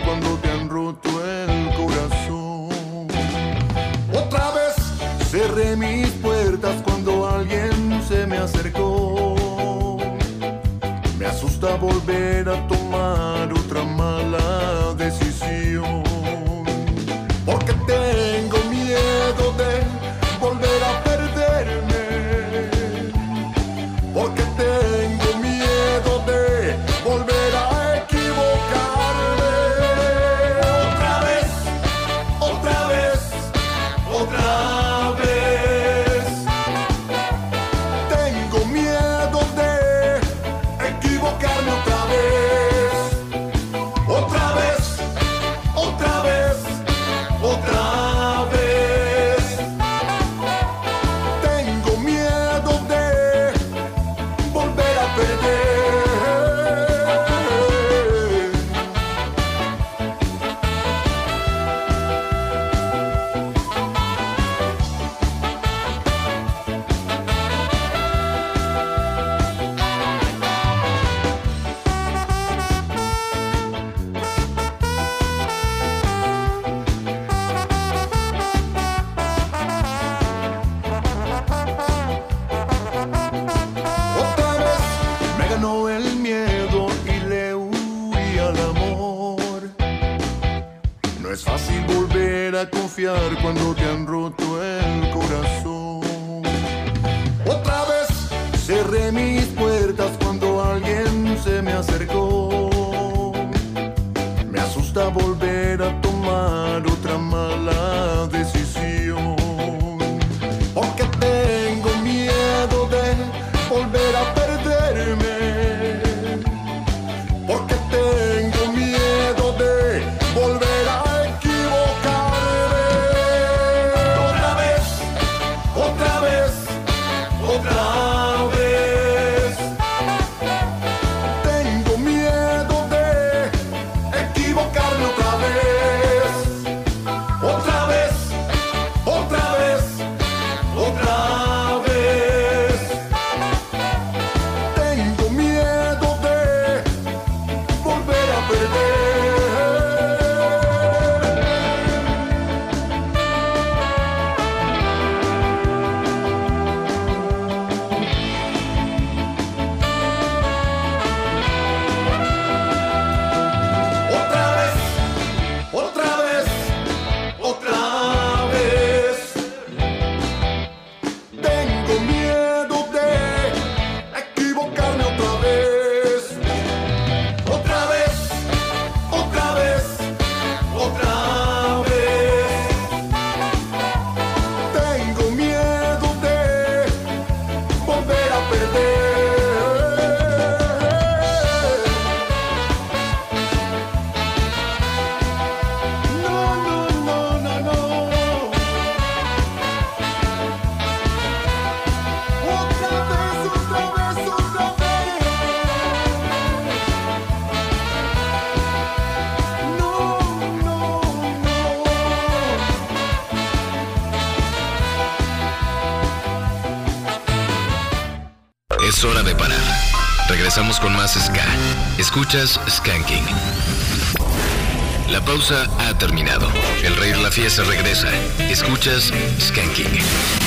F: Escuchas Skanking. La pausa ha terminado. El rey de la fiesta regresa. Escuchas Skanking.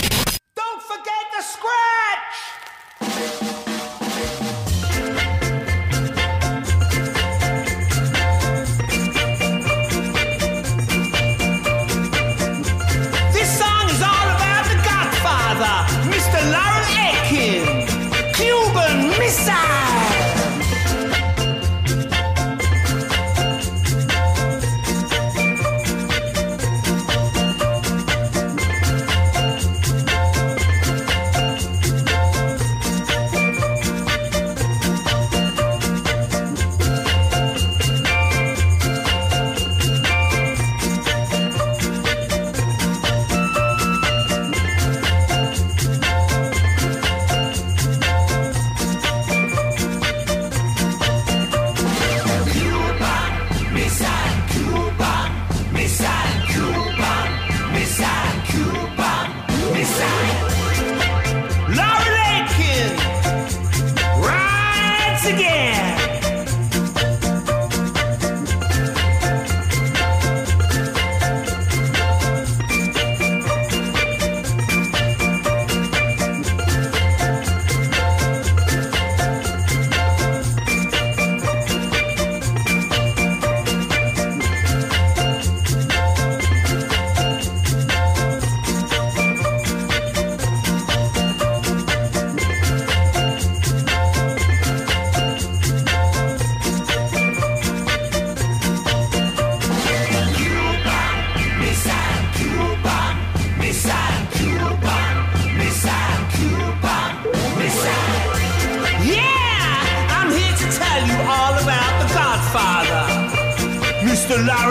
C: Mr. Laurel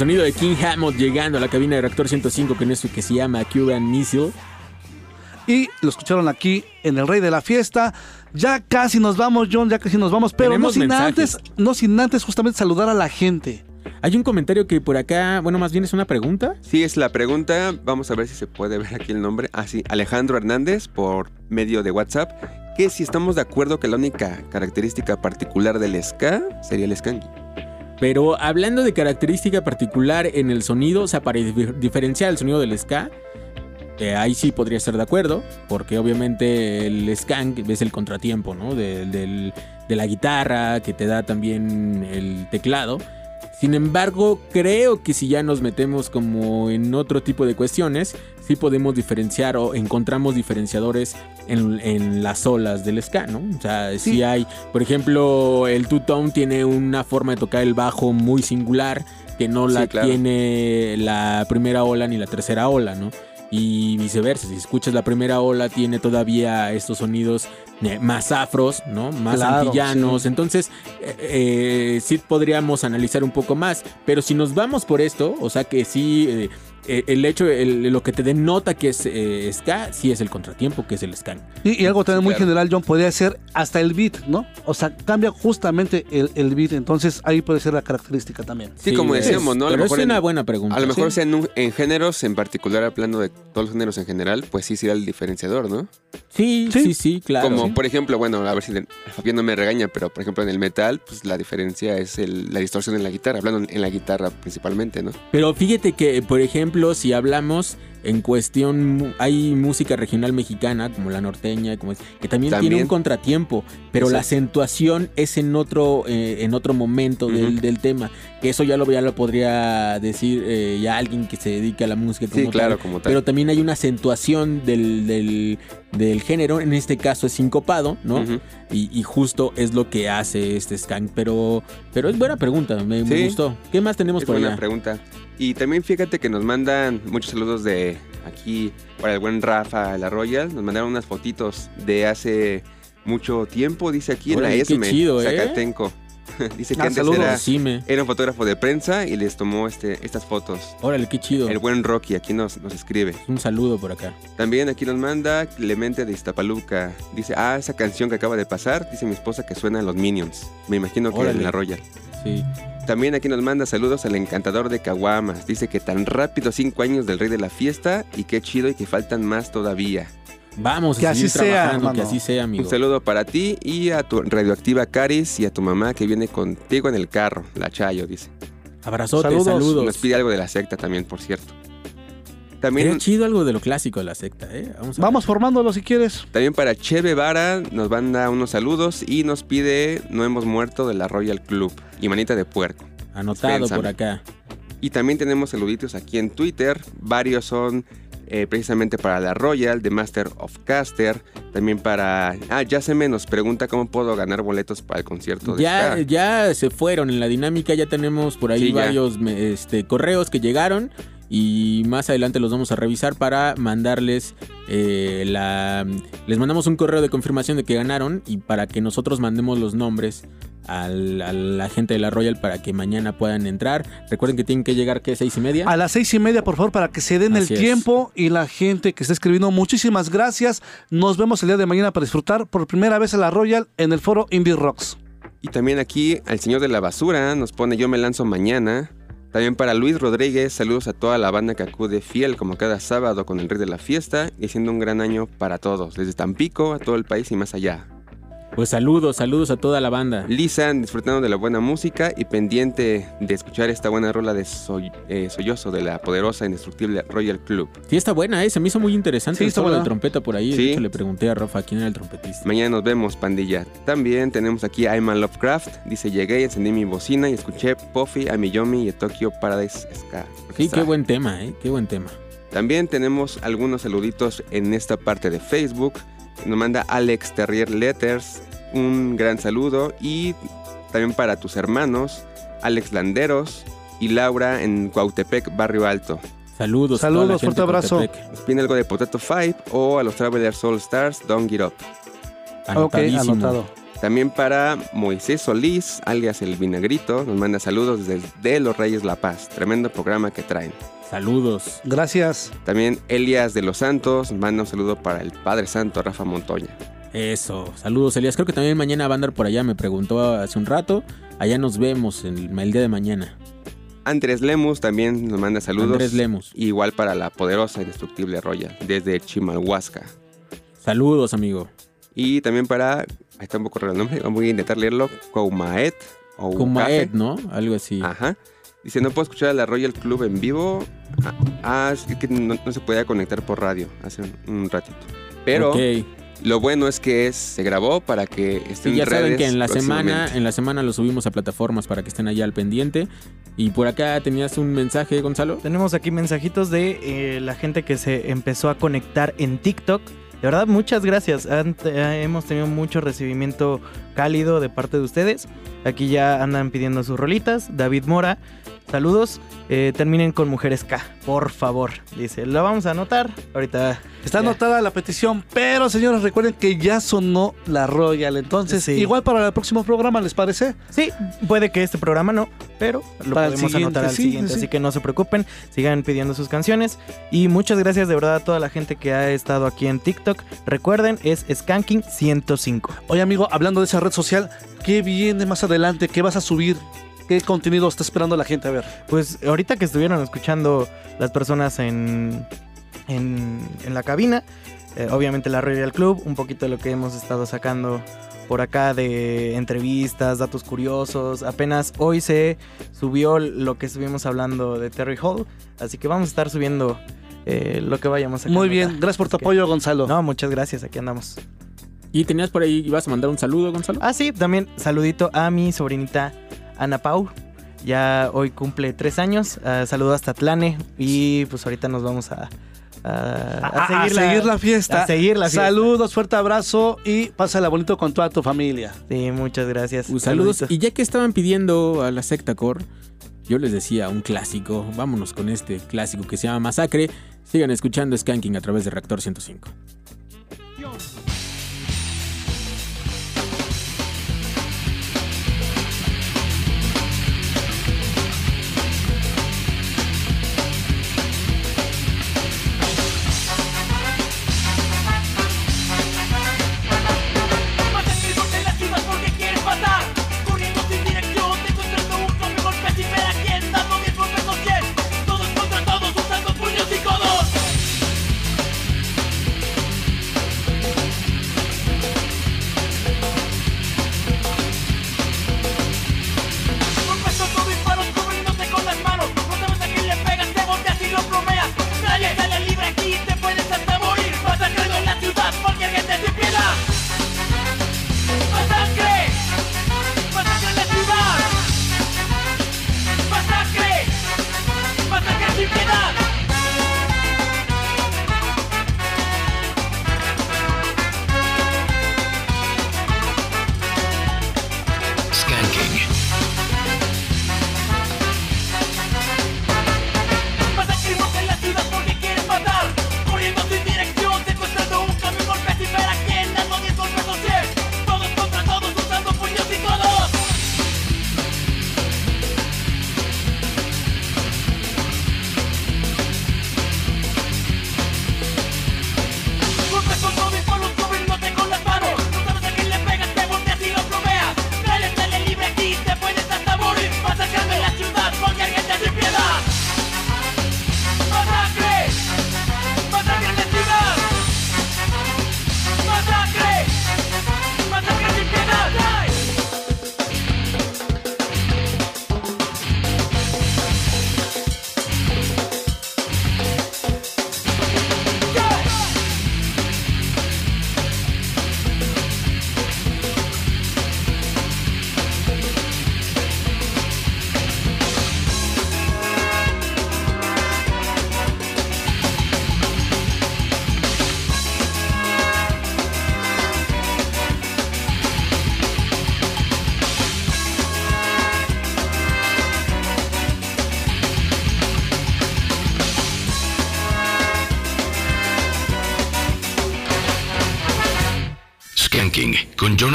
A: sonido de King Hammond llegando a la cabina de reactor 105 con esto que se llama Cuban Missile.
B: Y lo escucharon aquí en El Rey de la Fiesta. Ya casi nos vamos, John, ya casi nos vamos, pero no sin
A: mensajes.
B: antes, no sin antes justamente saludar a la gente.
A: Hay un comentario que por acá, bueno, más bien es una pregunta.
D: Sí, es la pregunta. Vamos a ver si se puede ver aquí el nombre. Ah, sí, Alejandro Hernández por medio de WhatsApp. Que si estamos de acuerdo que la única característica particular del ska sería el skanking.
A: Pero hablando de característica particular en el sonido, o sea, para dif- diferenciar el sonido del ska, eh, ahí sí podría estar de acuerdo, porque obviamente el skank es el contratiempo, ¿no? De, del- de la guitarra, que te da también el teclado. Sin embargo, creo que si ya nos metemos como en otro tipo de cuestiones, sí podemos diferenciar o encontramos diferenciadores en, en las olas del ska, ¿no? O sea, sí, hay, por ejemplo, el two-tone tiene una forma de tocar el bajo muy singular que no la
D: Sí, claro.
A: tiene la primera ola ni la tercera ola, ¿no? Y viceversa, si escuchas la primera ola tiene todavía estos sonidos eh, más afros, ¿no? Más
B: Claro,
A: antillanos.
B: sí.
A: Entonces, eh, eh, sí podríamos analizar un poco más. Pero si nos vamos por esto, o sea que sí, eh, eh, el hecho, el- lo que te denota que es eh, ska, sí es el contratiempo, que es el scan.
B: Y, y algo también muy
A: claro.
B: general, John, podría ser hasta el beat, ¿no? O sea, cambia justamente el, el beat, entonces ahí puede ser la característica también.
D: Sí, como decíamos, ¿no? A lo
A: pero es
D: mejor en-
A: una buena pregunta.
D: A lo mejor
A: Sí.
D: sea en, un- en géneros, en particular hablando de todos los géneros en general, pues sí sería el diferenciador, ¿no?
A: Sí, sí, sí, claro.
D: Como
A: Sí.
D: por ejemplo, bueno, a ver si Fabián no me regaña, pero por ejemplo en el metal, pues la diferencia es el- la distorsión en la guitarra, hablando en la guitarra principalmente, ¿no?
A: Pero fíjate que, por ejemplo, si hablamos en cuestión, hay música regional mexicana, como la norteña, como es, que también, tiene un contratiempo, pero la acentuación es en otro, eh, en otro momento del, del tema. Que eso ya lo, ya lo podría decir eh, ya alguien que se dedica a la música
D: Sí,
A: como
D: claro,
A: tal.
D: como tal.
A: Pero también hay una acentuación del, del, del género, en este caso es sincopado, ¿no? Y, y justo es lo que hace este skank, pero, pero es buena pregunta, me, me
D: Sí.
A: gustó. ¿Qué más tenemos
D: Es
A: por
D: buena
A: allá?
D: pregunta. Y también fíjate que nos mandan muchos saludos de aquí para el buen Rafa La Royal. Nos mandaron unas fotitos de hace mucho tiempo, dice aquí en la ESME,
A: chido, ¿eh?
D: Zacatenco. [laughs] dice que
A: Ah,
D: antes era, era un fotógrafo de prensa y les tomó este, estas fotos.
A: Órale, qué chido.
D: El buen Rocky aquí nos, nos escribe.
A: Un saludo por acá.
D: También aquí nos manda Clemente de Iztapaluca. Dice, ah, esa canción que acaba de pasar, dice mi esposa que suena a los Minions. Me imagino que
A: Órale.
D: en la Royal.
A: Sí.
D: También aquí nos manda saludos al encantador de Caguamas. Dice que tan rápido cinco años del rey de la fiesta y qué chido y que faltan más todavía.
A: Vamos a
B: Que así
A: seguir
B: sea,
A: trabajando, que así sea, amigo.
D: Un saludo para ti y a tu radioactiva Caris y a tu mamá que viene contigo en el carro, la Chayo, dice.
A: Abrazote,
B: Saludos.
A: saludos.
D: Nos pide algo de la secta también, por cierto.
A: Sería
D: También,
A: chido algo de lo clásico de la secta, ¿eh? Vamos a
B: Vamos formándolo si quieres.
D: también para Cheve Vara nos manda unos saludos y nos pide No hemos muerto de la Royal Club y manita de puerco.
A: Anotado por acá.
D: Y también tenemos saluditos aquí en Twitter. Varios son eh, precisamente para la Royal, The Master of Caster. También para... Ah, ya se me nos pregunta cómo puedo ganar boletos para el concierto de
A: Ya, ya se fueron en la dinámica, ya tenemos por ahí
D: Sí,
A: varios este, correos que llegaron y más adelante los vamos a revisar para mandarles eh, la... Les mandamos un correo de confirmación de que ganaron y para que nosotros mandemos los nombres al- a la gente de la Royal para que mañana puedan entrar. Recuerden que tienen que llegar, ¿qué? ¿Seis y media?
B: A las seis y media, por favor, para que se den
A: Así
B: el
A: es.
B: tiempo y la gente que está escribiendo. Muchísimas gracias. Nos vemos el día de mañana para disfrutar por primera vez a la Royal en el foro Indie Rocks.
D: Y también aquí al señor de la basura nos pone Yo me lanzo mañana. También para Luis Rodríguez, saludos a toda la banda que acude fiel como cada sábado con el rey de la fiesta y siendo un gran año para todos, desde Tampico a todo el país y más allá.
A: Pues saludos, saludos a toda la banda.
D: Lisa, disfrutando de la buena música y pendiente de escuchar esta buena rola de Soy- eh, Sollozo de la poderosa e indestructible Royal Club.
A: Sí, está buena, ¿eh? Se me hizo muy interesante
B: Sí,
A: el solo de trompeta por ahí.
D: Sí.
A: De hecho, le pregunté a Rafa quién era el trompetista.
D: Mañana nos vemos, pandilla. También tenemos aquí a Emma Lovecraft. Dice, llegué, encendí mi bocina y escuché Puffy, Amiyomi y Tokyo Paradise Ska.
A: Sí, qué buen tema, ¿eh? Qué buen tema.
D: También tenemos algunos saluditos en esta parte de Facebook. Nos manda Alex Terrier Letters. Un gran saludo. Y también para tus hermanos, Alex Landeros y Laura en Cuautepec, Barrio Alto.
A: Saludos.
B: Saludos, fuerte abrazo.
D: Nos pide algo de Potato Five o a los Travelers All Stars, Don't Get Up.
B: Ok, anotado.
D: También para Moisés Solís, alias El Vinagrito, nos manda saludos desde Los Reyes La Paz. Tremendo programa que traen.
A: Saludos.
B: Gracias.
D: También Elias de los Santos manda un saludo para el Padre Santo Rafa Montoya.
A: Eso. Saludos, Elías. Creo que también mañana va a andar por allá. Me preguntó hace un rato. Allá nos vemos en el, el día de mañana.
D: Andrés Lemus también nos manda saludos.
A: Andrés Lemus.
D: Igual para la poderosa e indestructible Royal, desde Chimalhuasca.
A: Saludos, amigo.
D: Y también para, ahí está un poco raro el nombre, voy a intentar leerlo, Coumaet. o Ucaje.
A: ¿no? Algo así.
D: Ajá. Dice, no puedo escuchar a la Royal Club en vivo. Ah, Ah, es que no, no se podía conectar por radio hace un, un ratito. Pero lo bueno es que es, se grabó para que esté
A: Sí,
D: en
A: ya
D: redes
A: saben que en la semana, en la semana lo subimos a plataformas para que estén allá al pendiente. Y por acá tenías un mensaje, Gonzalo.
E: Tenemos aquí mensajitos de eh, la gente que se empezó a conectar en TikTok. De verdad, muchas gracias. Eh, hemos tenido mucho recibimiento cálido de parte de ustedes. Aquí ya andan pidiendo sus rolitas. David Mora, saludos. Eh, terminen con Mujeres K, por favor. Dice, lo vamos a anotar. Ahorita
B: Está
E: Ya.
B: anotada la petición, pero señores, recuerden que ya sonó la Royal. Entonces,
E: Sí.
B: igual para el próximo programa, ¿les parece?
E: Sí, puede que este programa no, pero lo
B: Para
E: podemos anotar al
B: sí,
E: siguiente,
B: sí.
E: así que no se preocupen, sigan pidiendo sus canciones y muchas gracias de verdad a toda la gente que ha estado aquí en TikTok. Recuerden, es Skanking 105.
B: Oye, amigo, hablando de esa red social, ¿qué viene más adelante? ¿Qué vas a subir? ¿Qué contenido está esperando la gente a ver?
E: Pues ahorita que estuvieron escuchando las personas en, en, en la cabina, eh, obviamente la Royal Club, un poquito de lo que hemos estado sacando por acá de entrevistas, datos curiosos. Apenas hoy se subió lo que estuvimos hablando de Terry Hall, así que vamos a estar subiendo eh, lo que vayamos a
B: Muy bien, gracias por tu apoyo, Gonzalo.
E: No, muchas gracias, aquí andamos.
A: Y tenías por ahí, ibas a mandar un saludo, Gonzalo.
E: Ah, sí, también saludito a mi sobrinita Ana Pau. Ya hoy cumple tres años. Ah, saludo hasta Tlane. Y pues ahorita nos vamos a, a,
B: A, a seguir la fiesta.
E: A seguir la fiesta.
B: Saludos, fuerte abrazo y pásala bonito con toda tu familia.
E: Sí, muchas gracias.
A: Pues, saludos.
E: Saluditos.
A: Y ya que estaban pidiendo a la secta core, yo les decía un clásico. Vámonos con este clásico que se llama Masacre. Sigan escuchando Skanking a través de Reactor 105.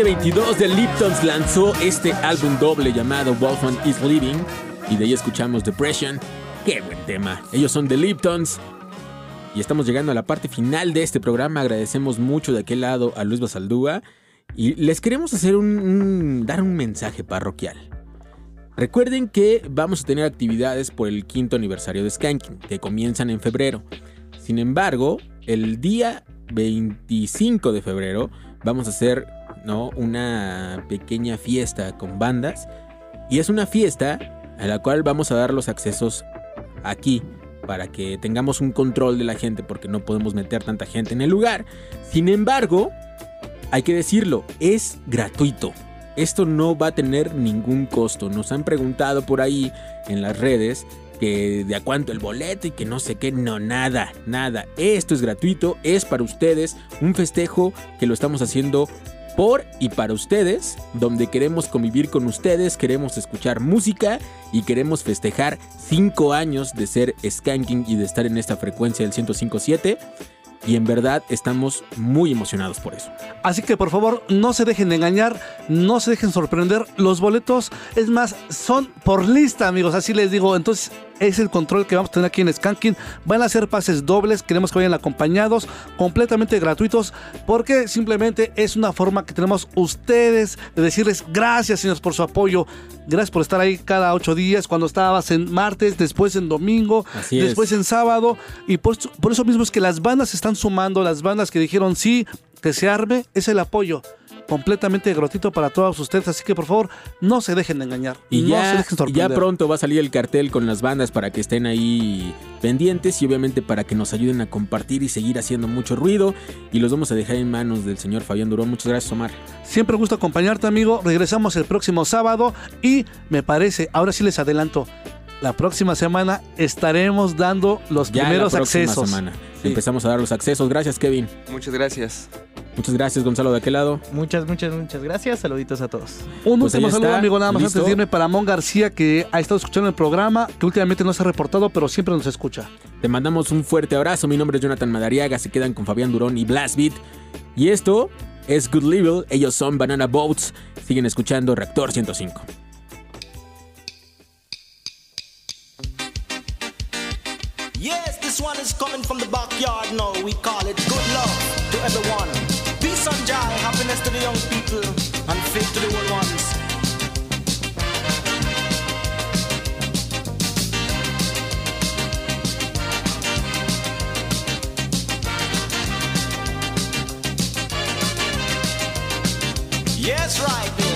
A: 2022 The Liptons lanzó este álbum doble llamado Wolfman is Living y de ahí escuchamos Depression. Qué buen tema. Ellos son The Liptons. Y estamos llegando a la parte final de este programa. Agradecemos mucho de aquel lado a Luis Basaldúa y les queremos hacer un, dar un mensaje parroquial. Recuerden que vamos a tener actividades por el quinto aniversario de Skanking, que comienzan en febrero. Sin embargo, el día 25 de febrero vamos a hacer ¿no? una pequeña fiesta con bandas. Y es una fiesta a la cual vamos a dar los accesos aquí para que tengamos un control de la gente porque no podemos meter tanta gente en el lugar. Sin embargo, hay que decirlo, es gratuito. Esto no va a tener ningún costo. Nos han preguntado por ahí en las redes que de a cuánto el boleto y que no sé qué. No, nada, nada. Esto es gratuito, es para ustedes. Un festejo que lo estamos haciendo por y para ustedes, donde queremos convivir con ustedes, queremos escuchar música y queremos festejar 5 años de ser Skanking y de estar en esta frecuencia del 105.7. Y en verdad estamos muy emocionados por eso.
B: Así que por favor no se dejen de engañar, no se dejen sorprender. Los boletos, es más, son por lista, amigos. Así les digo. Entonces es el control que vamos a tener aquí en Skanking. Van a ser pases dobles, queremos que vayan acompañados, completamente gratuitos, porque simplemente es una forma que tenemos ustedes de decirles gracias, señores, por su apoyo. Gracias por estar ahí cada ocho días, cuando estabas en martes, después en domingo,
A: Así es.
B: después en sábado. Y por, eso- por eso mismo es que las bandas se están sumando, las bandas que dijeron sí, que se arme, es el apoyo completamente gratuito para todos ustedes. Así que por favor, no se dejen de engañar.
A: Y
B: no se
A: ya,
B: dejen
A: ya pronto va a salir el cartel con las bandas para que estén ahí pendientes y obviamente para que nos ayuden a compartir y seguir haciendo mucho ruido. Y los vamos a dejar en manos del señor Fabián Durón. Muchas gracias, Omar.
B: Siempre gusto acompañarte, amigo. Regresamos el próximo sábado y me parece, ahora sí les adelanto, la próxima semana estaremos dando los
A: Ya
B: primeros
A: la próxima
B: accesos.
A: semana. Empezamos a dar los accesos. Gracias, Kevin.
D: Muchas gracias.
A: Muchas gracias, Gonzalo, de aquel lado.
E: Muchas, muchas, muchas gracias. Saluditos a todos.
B: Un
A: Pues
B: último saludo,
A: está,
B: amigo, nada más
A: listo.
B: antes de irme para Mon García, que ha estado escuchando el programa, que últimamente no se ha reportado, pero siempre nos escucha.
A: Te mandamos un fuerte abrazo. Mi nombre es Jonathan Madariaga. Se quedan con Fabián Durón y Blast Beat. Y esto es Good Level. Ellos son Banana Boats. Siguen escuchando Reactor 105.
M: This one is coming from the backyard now. We call it good love to everyone. Peace and joy, happiness to the young people, and faith to the old ones. Yes, right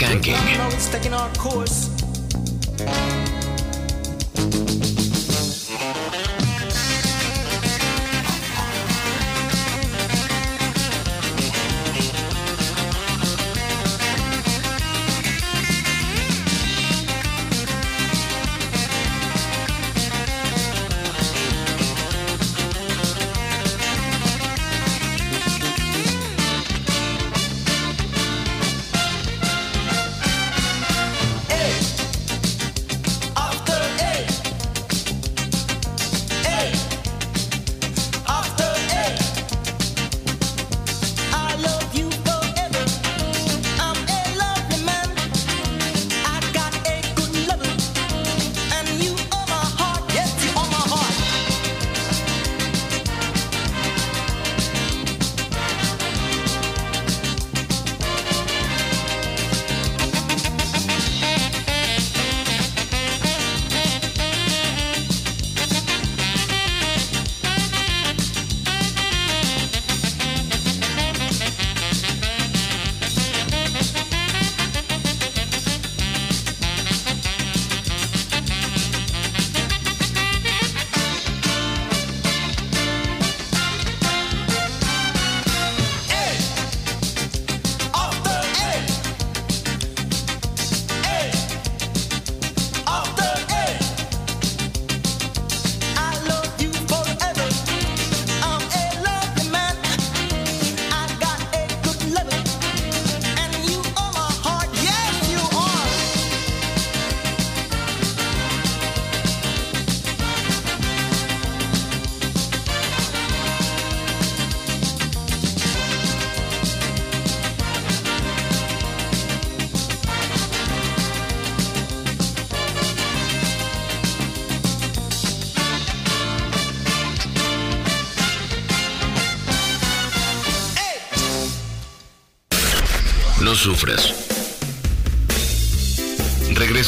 F: skanking.
U: Taking our course.